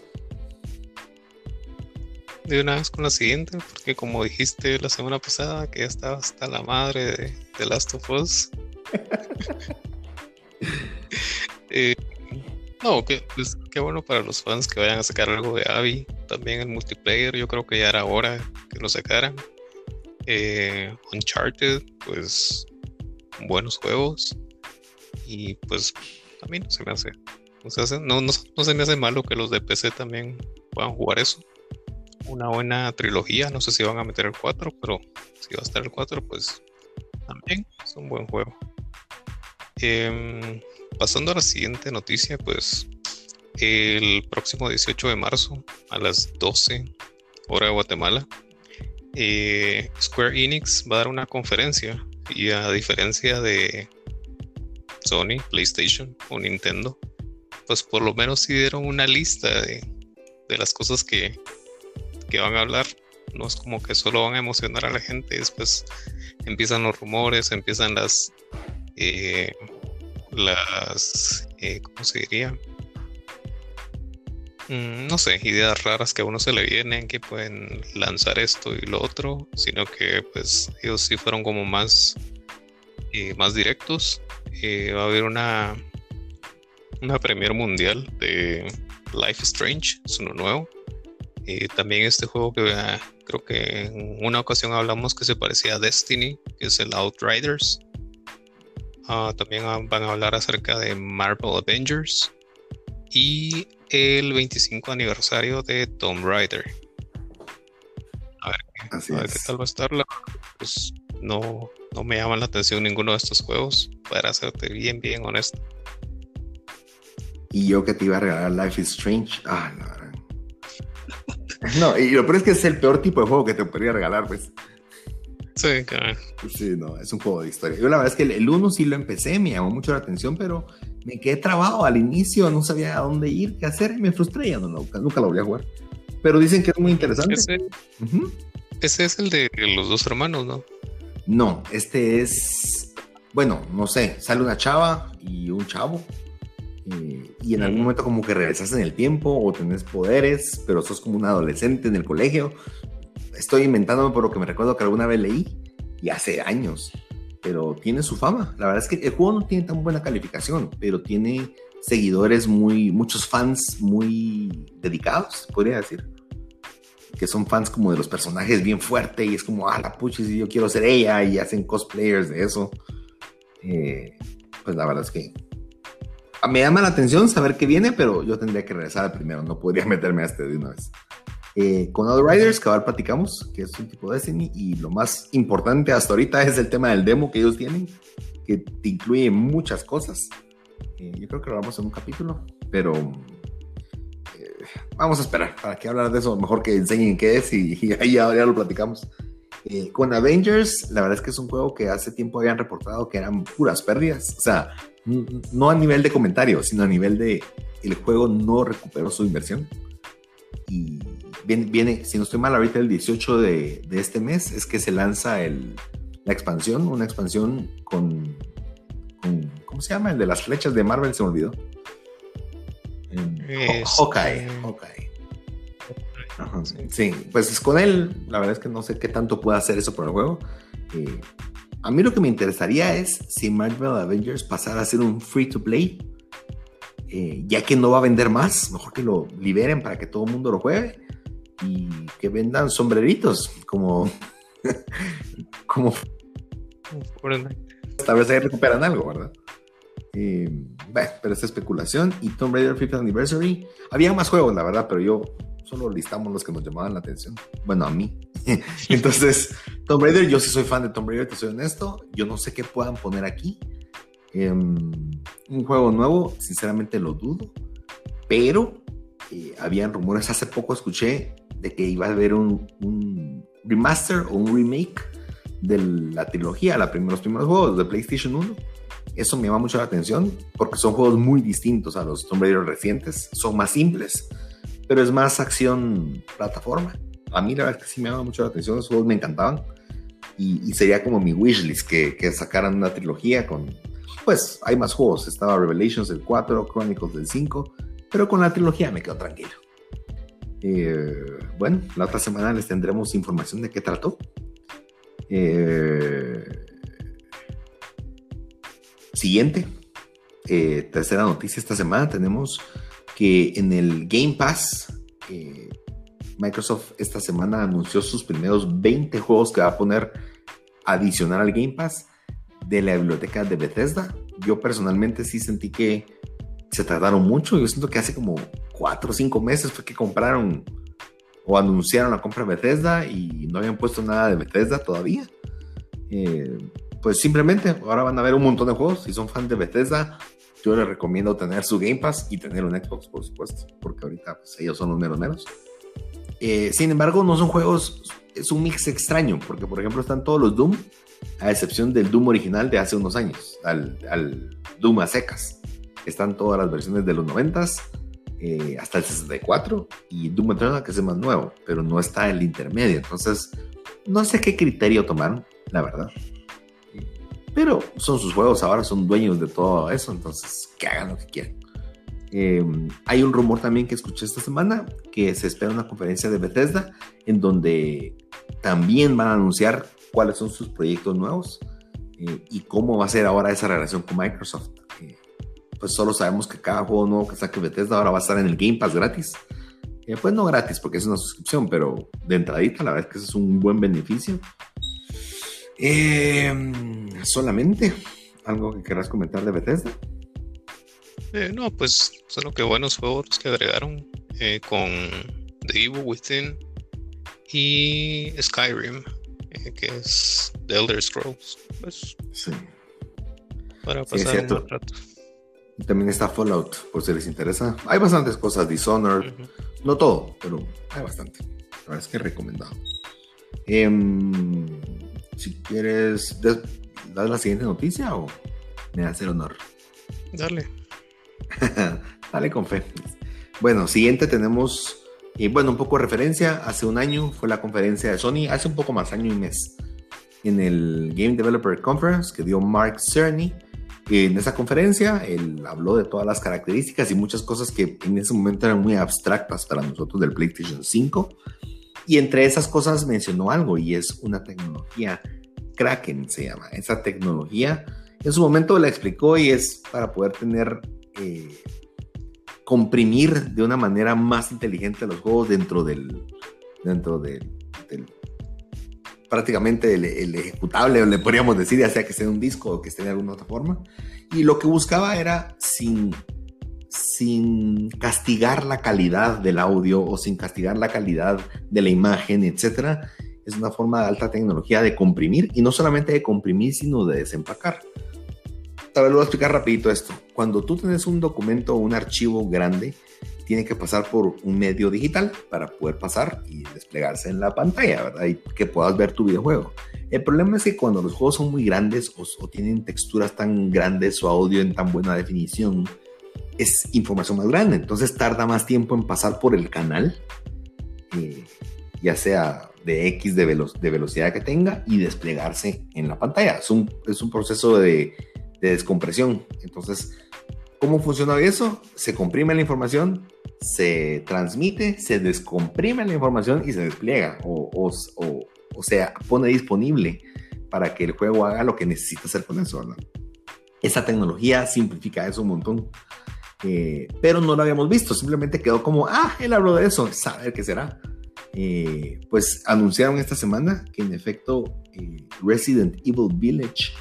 De una vez con la siguiente, porque como dijiste la semana pasada, que ya estaba hasta la madre de, de Last of Us. Eh, no, que, pues, qué bueno para los fans que vayan a sacar algo de Abby. También el multiplayer, yo creo que ya era hora que lo sacaran. Eh, Uncharted, pues buenos juegos. Y pues a mí no se me hace. No se, me hace malo que los de PC también puedan jugar eso. Una buena trilogía, no sé si van a meter el 4, pero si va a estar el 4, pues también es un buen juego. Em, pasando a la siguiente noticia, pues el próximo 18 de marzo a las 12 hora de Guatemala eh, Square Enix va a dar una conferencia y a diferencia de Sony, PlayStation o Nintendo, pues por lo menos sí dieron una lista de, las cosas que, van a hablar. No es como que solo van a emocionar a la gente, después empiezan los rumores, empiezan las, eh, las, eh, ¿cómo se diría? Mm, no sé, ideas raras que a uno se le vienen que pueden lanzar esto y lo otro, sino que pues ellos sí fueron como más, eh, más directos. Eh, va a haber una, una premier mundial de Life Strange, es uno nuevo. Eh, también este juego que ah, creo que en una ocasión hablamos que se parecía a Destiny, que es el Outriders. Ah, también van a hablar acerca de Marvel Avengers y el 25 aniversario de Tomb Raider. A ver, qué tal va a estar. Pues no, no me llama la atención ninguno de estos juegos, para serte bien, bien honesto. Y yo que te iba a regalar Life is Strange. Ah, no. No, y lo peor es que es el peor tipo de juego que te podría regalar, pues. Sí, claro. Sí, no, es un juego de historia. Yo la verdad es que el 1 sí lo empecé, me llamó mucho la atención, pero me quedé trabado al inicio, no sabía a dónde ir, qué hacer, y me frustré, ya no, nunca, nunca lo volví a jugar. Pero dicen que es muy interesante. Ese, es el de los dos hermanos, ¿no? No, este es, bueno, no sé, sale una chava y un chavo, eh, y en algún momento como que regresas en el tiempo o tenés poderes, pero sos como un adolescente en el colegio. Estoy inventándome por lo que me recuerdo que alguna vez leí, y hace años pero tiene su fama. La verdad es que el juego no tiene tan buena calificación, pero tiene seguidores muy, muchos fans muy dedicados, podría decir. Que son fans como de los personajes bien fuerte y es como, ah, la puchis, yo quiero ser ella y hacen cosplayers de eso. Eh, pues la verdad es que me llama la atención saber qué viene, pero yo tendría que regresar al primero, no podría meterme a este de una vez. Eh, con Outriders, que ahora platicamos, que es un tipo de Destiny, y lo más importante hasta ahorita es el tema del demo que ellos tienen, que te incluye muchas cosas. Eh, yo creo que lo vamos en un capítulo, pero eh, vamos a esperar para que hablar de eso, mejor que enseñen qué es y, ahí ya, lo platicamos. con Avengers, la verdad es que es un juego que hace tiempo habían reportado que eran puras pérdidas. O sea, no a nivel de comentarios, sino a nivel de el juego no recuperó su inversión. Y viene, si no estoy mal, ahorita el 18 de, este mes es que se lanza el, la expansión, una expansión con, ¿cómo se llama? El de las flechas de Marvel, se me olvidó. Este, Hawkeye. Hawkeye. sí. pues es con él, la verdad es que no sé qué tanto puede hacer eso por el juego. Eh, a mí lo que me interesaría es si Marvel Avengers pasara a ser un free to play, eh, ya que no va a vender más, mejor que lo liberen para que todo el mundo lo juegue y que vendan sombreritos como como tal vez ahí recuperan algo, ¿verdad? Eh, bueno, pero esta especulación y Tomb Raider 5th Anniversary había más juegos, la verdad, pero yo solo listamos los que nos llamaban la atención. Bueno, a mí. Entonces, Tomb Raider, yo sí soy fan de Tomb Raider, te soy honesto. Yo no sé qué puedan poner aquí. Em, un juego nuevo, sinceramente lo dudo. Pero eh, habían rumores, hace poco escuché de que iba a haber un, remaster o un remake de la trilogía, la los primeros juegos de PlayStation 1. Eso me llama mucho la atención porque son juegos muy distintos a los Tomb Raider recientes. Son más simples pero es más acción plataforma. A mí la verdad que sí me llama mucho la atención, esos juegos me encantaban. Y, sería como mi wishlist que, que sacaran una trilogía con, pues hay más juegos, estaba Revelations del 4, Chronicles del 5, pero con la trilogía me quedo tranquilo. Eh, bueno, la otra semana les tendremos información de qué trató. Eh, siguiente, eh, tercera noticia esta semana, tenemos que en el Game Pass, Microsoft esta semana anunció sus primeros 20 juegos que va a poner adicional al Game Pass de la biblioteca de Bethesda. Yo personalmente sí sentí que se tardaron mucho. Yo siento que hace como 4 o 5 meses fue que compraron o anunciaron la compra de Bethesda y no habían puesto nada de Bethesda todavía. Eh, pues simplemente ahora van a ver un montón de juegos. Si son fans de Bethesda, yo les recomiendo tener su Game Pass y tener un Xbox, por supuesto, porque ahorita pues, ellos son los menos menos. Eh, sin embargo, no son juegos, es un mix extraño, porque por ejemplo están todos los Doom, a excepción del Doom original de hace unos años, al, Doom a secas. Están todas las versiones de los 90s, eh, hasta el 64, y Doom Eternal, que es el más nuevo, pero no está el intermedio. Entonces, no sé qué criterio tomaron, la verdad. Pero son sus juegos, ahora son dueños de todo eso, entonces que hagan lo que quieran. Em, hay un rumor también que escuché esta semana que se espera una conferencia de Bethesda en donde también van a anunciar cuáles son sus proyectos nuevos eh, y cómo va a ser ahora esa relación con Microsoft. Eh, pues solo sabemos que cada juego nuevo que saque Bethesda ahora va a estar en el Game Pass gratis. Eh, pues no gratis porque es una suscripción, pero de entradita la verdad es que eso es un buen beneficio. Em, solamente algo que querrás comentar de Bethesda. Eh, no, pues son que buenos juegos que agregaron eh, con The Evil Within y Skyrim, eh, que es The Elder Scrolls. Pues, sí. Para pasar un rato. También está Fallout, por si les interesa. Hay bastantes cosas, Dishonored, no todo, pero hay bastante. La verdad es que recomendado. Eh, si quieres, ¿das la siguiente noticia o me hace el honor? Dale. Dale con fe. Bueno, siguiente tenemos, y bueno, un poco de referencia. Hace un año fue la conferencia de Sony, hace un poco más, año y mes, en el Game Developer Conference que dio Mark Cerny. En esa conferencia, él habló de todas las características y muchas cosas que en ese momento eran muy abstractas para nosotros del PlayStation 5 y entre esas cosas mencionó algo y es una tecnología Kraken se llama. Esa tecnología en su momento la explicó y es para poder tener, eh, comprimir de una manera más inteligente los juegos dentro del, dentro del, prácticamente el, ejecutable, le podríamos decir, ya sea que esté en un disco o que esté en alguna otra forma. Y lo que buscaba era sin, sin castigar la calidad del audio o sin castigar la calidad de la imagen, etcétera. Es una forma de alta tecnología de comprimir y no solamente de comprimir, sino de desempacar. Tal vez lo voy a explicar rapidito esto. Cuando tú tienes un documento o un archivo grande, tiene que pasar por un medio digital para poder pasar y desplegarse en la pantalla, ¿verdad? Y que puedas ver tu videojuego. El problema es que cuando los juegos son muy grandes o, tienen texturas tan grandes o audio en tan buena definición, es información más grande. Entonces tarda más tiempo en pasar por el canal, eh, ya sea de X de, de, velocidad que tenga y desplegarse en la pantalla. Es un, es un proceso de, de descompresión. Entonces, ¿Cómo funciona eso? Se comprime la información, se transmite, se descomprime la información y se despliega o, o, o, sea, pone disponible para que el juego haga lo que necesita hacer con eso. Esa tecnología simplifica eso un montón. Eh, pero no lo habíamos visto, simplemente quedó como, ah, él habló de eso, saber qué será. Eh, pues anunciaron esta semana que en efecto eh, Resident Evil Village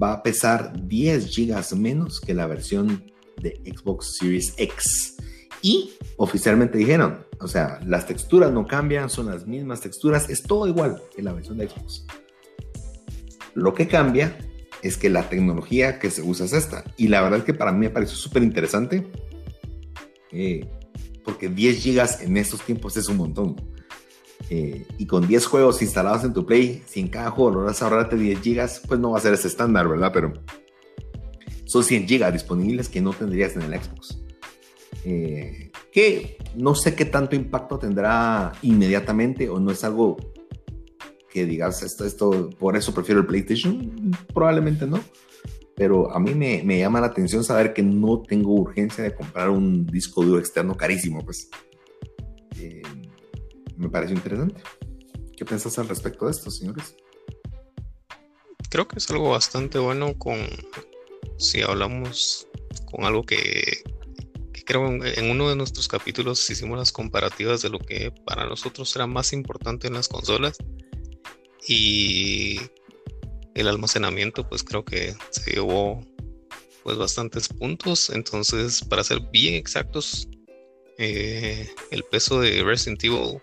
va a pesar 10 gigas menos que la versión de Xbox Series X. Y oficialmente dijeron, o sea, las texturas no cambian, son las mismas texturas, es todo igual que la versión de Xbox. Lo que cambia es que la tecnología que se usa es esta. Y la verdad es que para mí me pareció súper interesante, eh, porque 10 gigas en estos tiempos es un montón. Eh, y con 10 juegos instalados en tu Play, si en cada juego logras ahorrarte 10 gigas, pues no va a ser ese estándar, ¿verdad? Pero son 100 gigas disponibles que no tendrías en el Xbox. Eh, que no sé qué tanto impacto tendrá inmediatamente o no es algo que digas esto, esto, por eso prefiero el PlayStation, probablemente no. Pero a mí me, me llama la atención saber que no tengo urgencia de comprar un disco duro externo carísimo, pues. Eh, me parece interesante. ¿Qué piensas al respecto de esto, señores? Creo que es algo bastante bueno con si hablamos con algo que, creo en, uno de nuestros capítulos hicimos las comparativas de lo que para nosotros era más importante en las consolas y el almacenamiento pues creo que se llevó pues bastantes puntos entonces para ser bien exactos eh, el peso de Resident Evil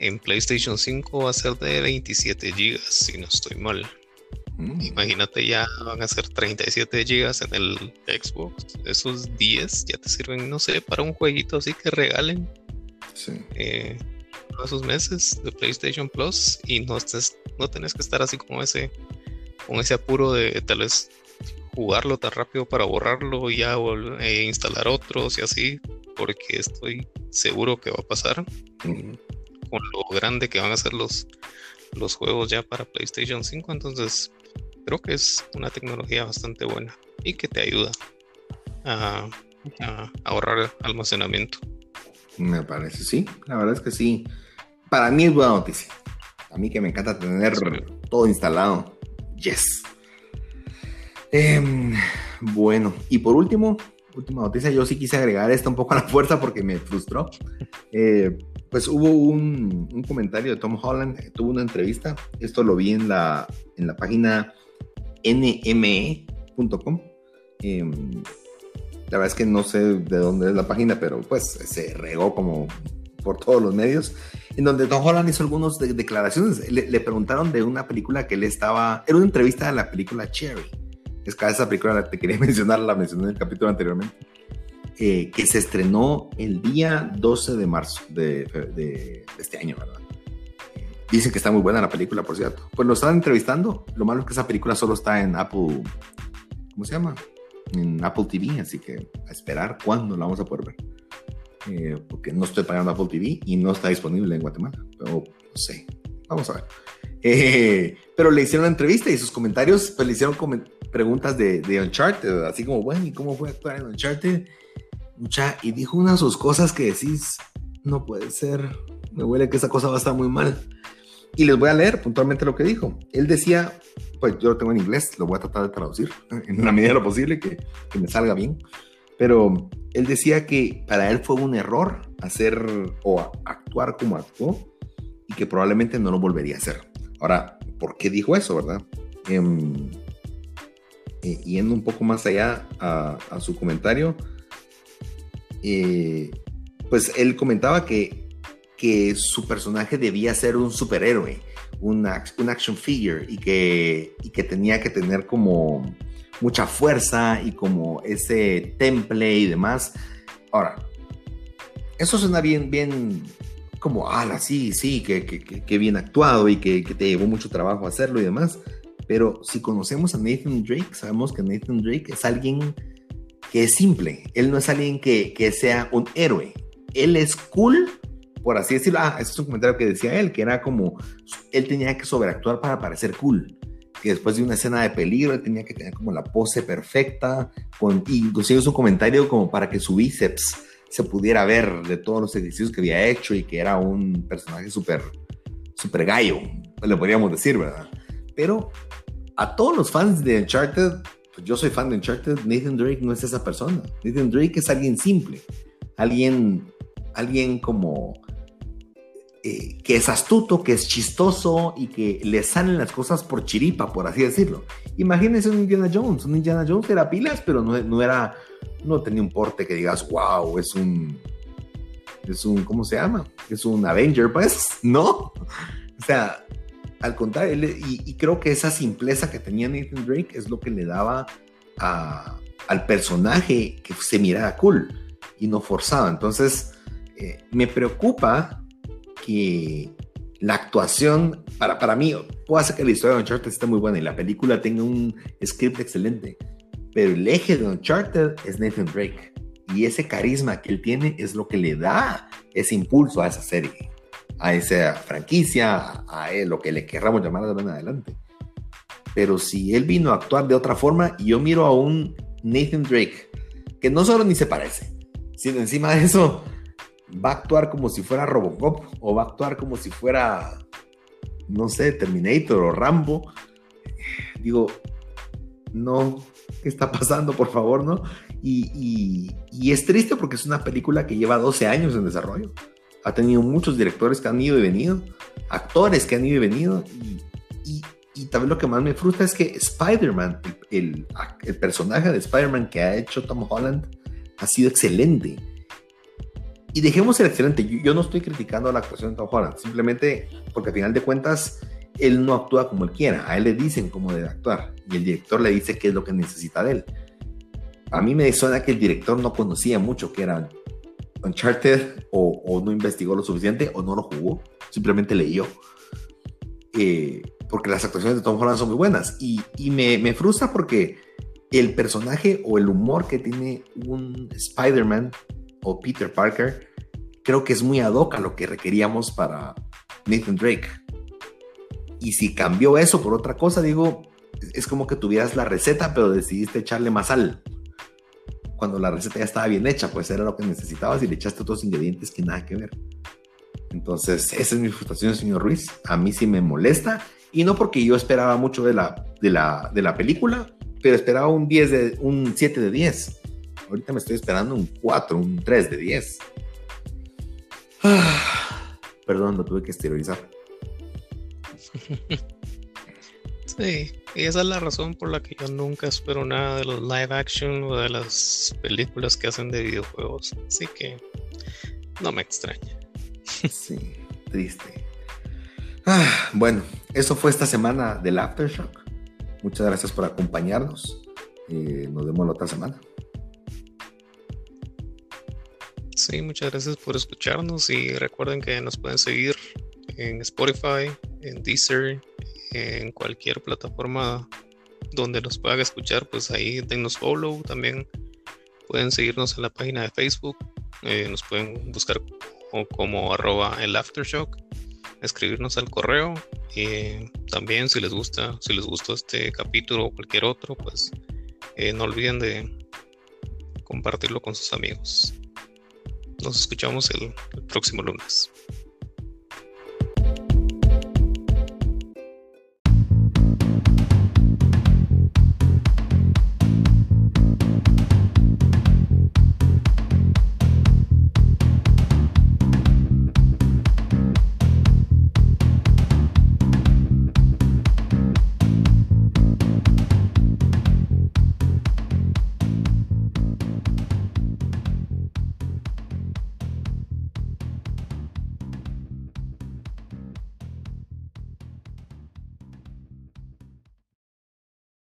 en PlayStation 5 va a ser de 27 GB, si no estoy mal. Mm. Imagínate, ya van a ser 37 GB en el Xbox. Esos 10 ya te sirven, no sé, para un jueguito así que regalen. Sí. Eh, esos meses de PlayStation Plus y no, estés, no tenés que estar así como ese, con ese apuro de tal vez jugarlo tan rápido para borrarlo y ya e instalar otros y así, porque estoy seguro que va a pasar con lo grande que van a ser los, los juegos ya para PlayStation 5. Entonces, creo que es una tecnología bastante buena y que te ayuda a, ahorrar almacenamiento. Me parece, sí. La verdad es que sí. Para mí es buena noticia. A mí que me encanta tener todo instalado. Yes. Em, bueno, y por último, última noticia, yo sí quise agregar esto un poco a la fuerza porque me frustró. Eh, pues hubo un, comentario de Tom Holland, eh, tuvo una entrevista, esto lo vi en la, en la página nme.com. Em, la verdad es que no sé de dónde es la página, pero pues se regó como por todos los medios, en donde Tom Holland hizo algunas declaraciones. Le, preguntaron de una película que él estaba, era una entrevista de la película Cherry. Es que esa película la te quería mencionar, la mencioné en el capítulo anteriormente. Eh, que se estrenó el día 12 de marzo de, este año, ¿verdad? Dicen que está muy buena la película, por cierto. Pues lo estaban entrevistando. Lo malo es que esa película solo está en Apple. ¿Cómo se llama? En Apple TV, así que a esperar cuándo la vamos a poder ver. Eh, porque no estoy pagando Apple TV y no está disponible en Guatemala. Pero no sé. Vamos a ver. Eh, pero le hicieron una entrevista y sus comentarios, pues le hicieron preguntas de, de Uncharted, así como, bueno, ¿y cómo fue actuar en Uncharted? y dijo unas de sus cosas que decís, no puede ser, me huele que esa cosa va a estar muy mal. Y les voy a leer puntualmente lo que dijo. Él decía, pues yo lo tengo en inglés, lo voy a tratar de traducir en la medida de lo posible, que, que me salga bien. Pero él decía que para él fue un error hacer o actuar como actuó y que probablemente no lo volvería a hacer. Ahora, ¿por qué dijo eso, verdad? Em, eh, yendo un poco más allá a, su comentario, eh, pues él comentaba que, que su personaje debía ser un superhéroe, un, action figure, y que, y que tenía que tener como mucha fuerza y como ese temple y demás. Ahora, eso suena bien, bien como, ala, sí, sí, que, que, bien actuado y que, te llevó mucho trabajo hacerlo y demás. Pero si conocemos a Nathan Drake, sabemos que Nathan Drake es alguien que es simple. Él no es alguien que, que sea un héroe. Él es cool, por así decirlo. Ah, ese es un comentario que decía él, que era como, él tenía que sobreactuar para parecer cool que después de una escena de peligro él tenía que tener como la pose perfecta, con, es un comentario como para que su bíceps se pudiera ver de todos los ejercicios que había hecho y que era un personaje súper super gallo, le podríamos decir, ¿verdad? Pero a todos los fans de Uncharted, pues yo soy fan de Uncharted, Nathan Drake no es esa persona. Nathan Drake es alguien simple, alguien, alguien como eh, que es astuto, que es chistoso y que le salen las cosas por chiripa, por así decirlo. Imagínense un Indiana Jones. Un Indiana Jones era pilas, pero no, era, no tenía un porte que digas, wow, es un, es un, ¿cómo se llama? Es un Avenger, pues, ¿no? O sea, al contrario, y, creo que esa simpleza que tenía Nathan Drake es lo que le daba al personaje que se mirara cool y no forzado. Entonces, eh, me preocupa que la actuación, para, para mí, puedo hacer que la historia de Uncharted esté muy buena y la película tenga un script excelente, pero el eje de Uncharted es Nathan Drake. Y ese carisma que él tiene es lo que le da ese impulso a esa serie, a esa franquicia, a él, lo que le querramos llamar de en adelante. Pero si él vino a actuar de otra forma, yo miro a un Nathan Drake, que no solo ni se parece, sino encima de eso, va a actuar como si fuera Robocop o va a actuar como si fuera, no sé, Terminator o Rambo. Digo, no, ¿qué está pasando, por favor, no? Y, es triste porque es una película que lleva 12 años en desarrollo. Ha tenido muchos directores que han ido y venido, actores que han ido y venido. Y, y, también lo que más me frustra es que Spider-Man, el, el personaje de Spider-Man que ha hecho Tom Holland, ha sido excelente y dejemos el excelente. Yo, no estoy criticando la actuación de Tom Holland, simplemente porque al final de cuentas él no actúa como él quiera. A él le dicen cómo debe actuar y el director le dice qué es lo que necesita de él. A mí me suena que el director no conocía mucho que era Uncharted o, no investigó lo suficiente o no lo jugó, simplemente leyó. Eh, porque las actuaciones de Tom Holland son muy buenas y, y me, me frustra porque el personaje o el humor que tiene un Spider-Man o Peter Parker, creo que es muy ad hoc a lo que requeríamos para Nathan Drake. Y si cambió eso por otra cosa, digo, es como que tuvieras la receta, pero decidiste echarle más sal. Cuando la receta ya estaba bien hecha, pues era lo que necesitabas y le echaste otros ingredientes que nada que ver. Entonces, esa es mi frustración, señor Ruiz. A mí sí me molesta. Y no porque yo esperaba mucho de la, de la, de la película, pero esperaba un 10 de, un 7 de 10. Ahorita me estoy esperando un 4, un 3 de 10. perdón, lo tuve que esterilizar. Sí, y esa es la razón por la que yo nunca espero nada de los live action o de las películas que hacen de videojuegos. Así que no me extraña. Sí, triste. Ah, bueno, eso fue esta semana del Aftershock. Muchas gracias por acompañarnos. Eh, nos vemos la otra semana. Sí, muchas gracias por escucharnos y recuerden que nos pueden seguir en Spotify, en Deezer, en cualquier plataforma donde nos puedan escuchar, pues ahí denos follow. También pueden seguirnos en la página de Facebook, eh, nos pueden buscar como, arroba el aftershock, escribirnos al correo y también si les gusta, si les gustó este capítulo o cualquier otro, pues eh, no olviden de compartirlo con sus amigos. Nos escuchamos el, próximo lunes.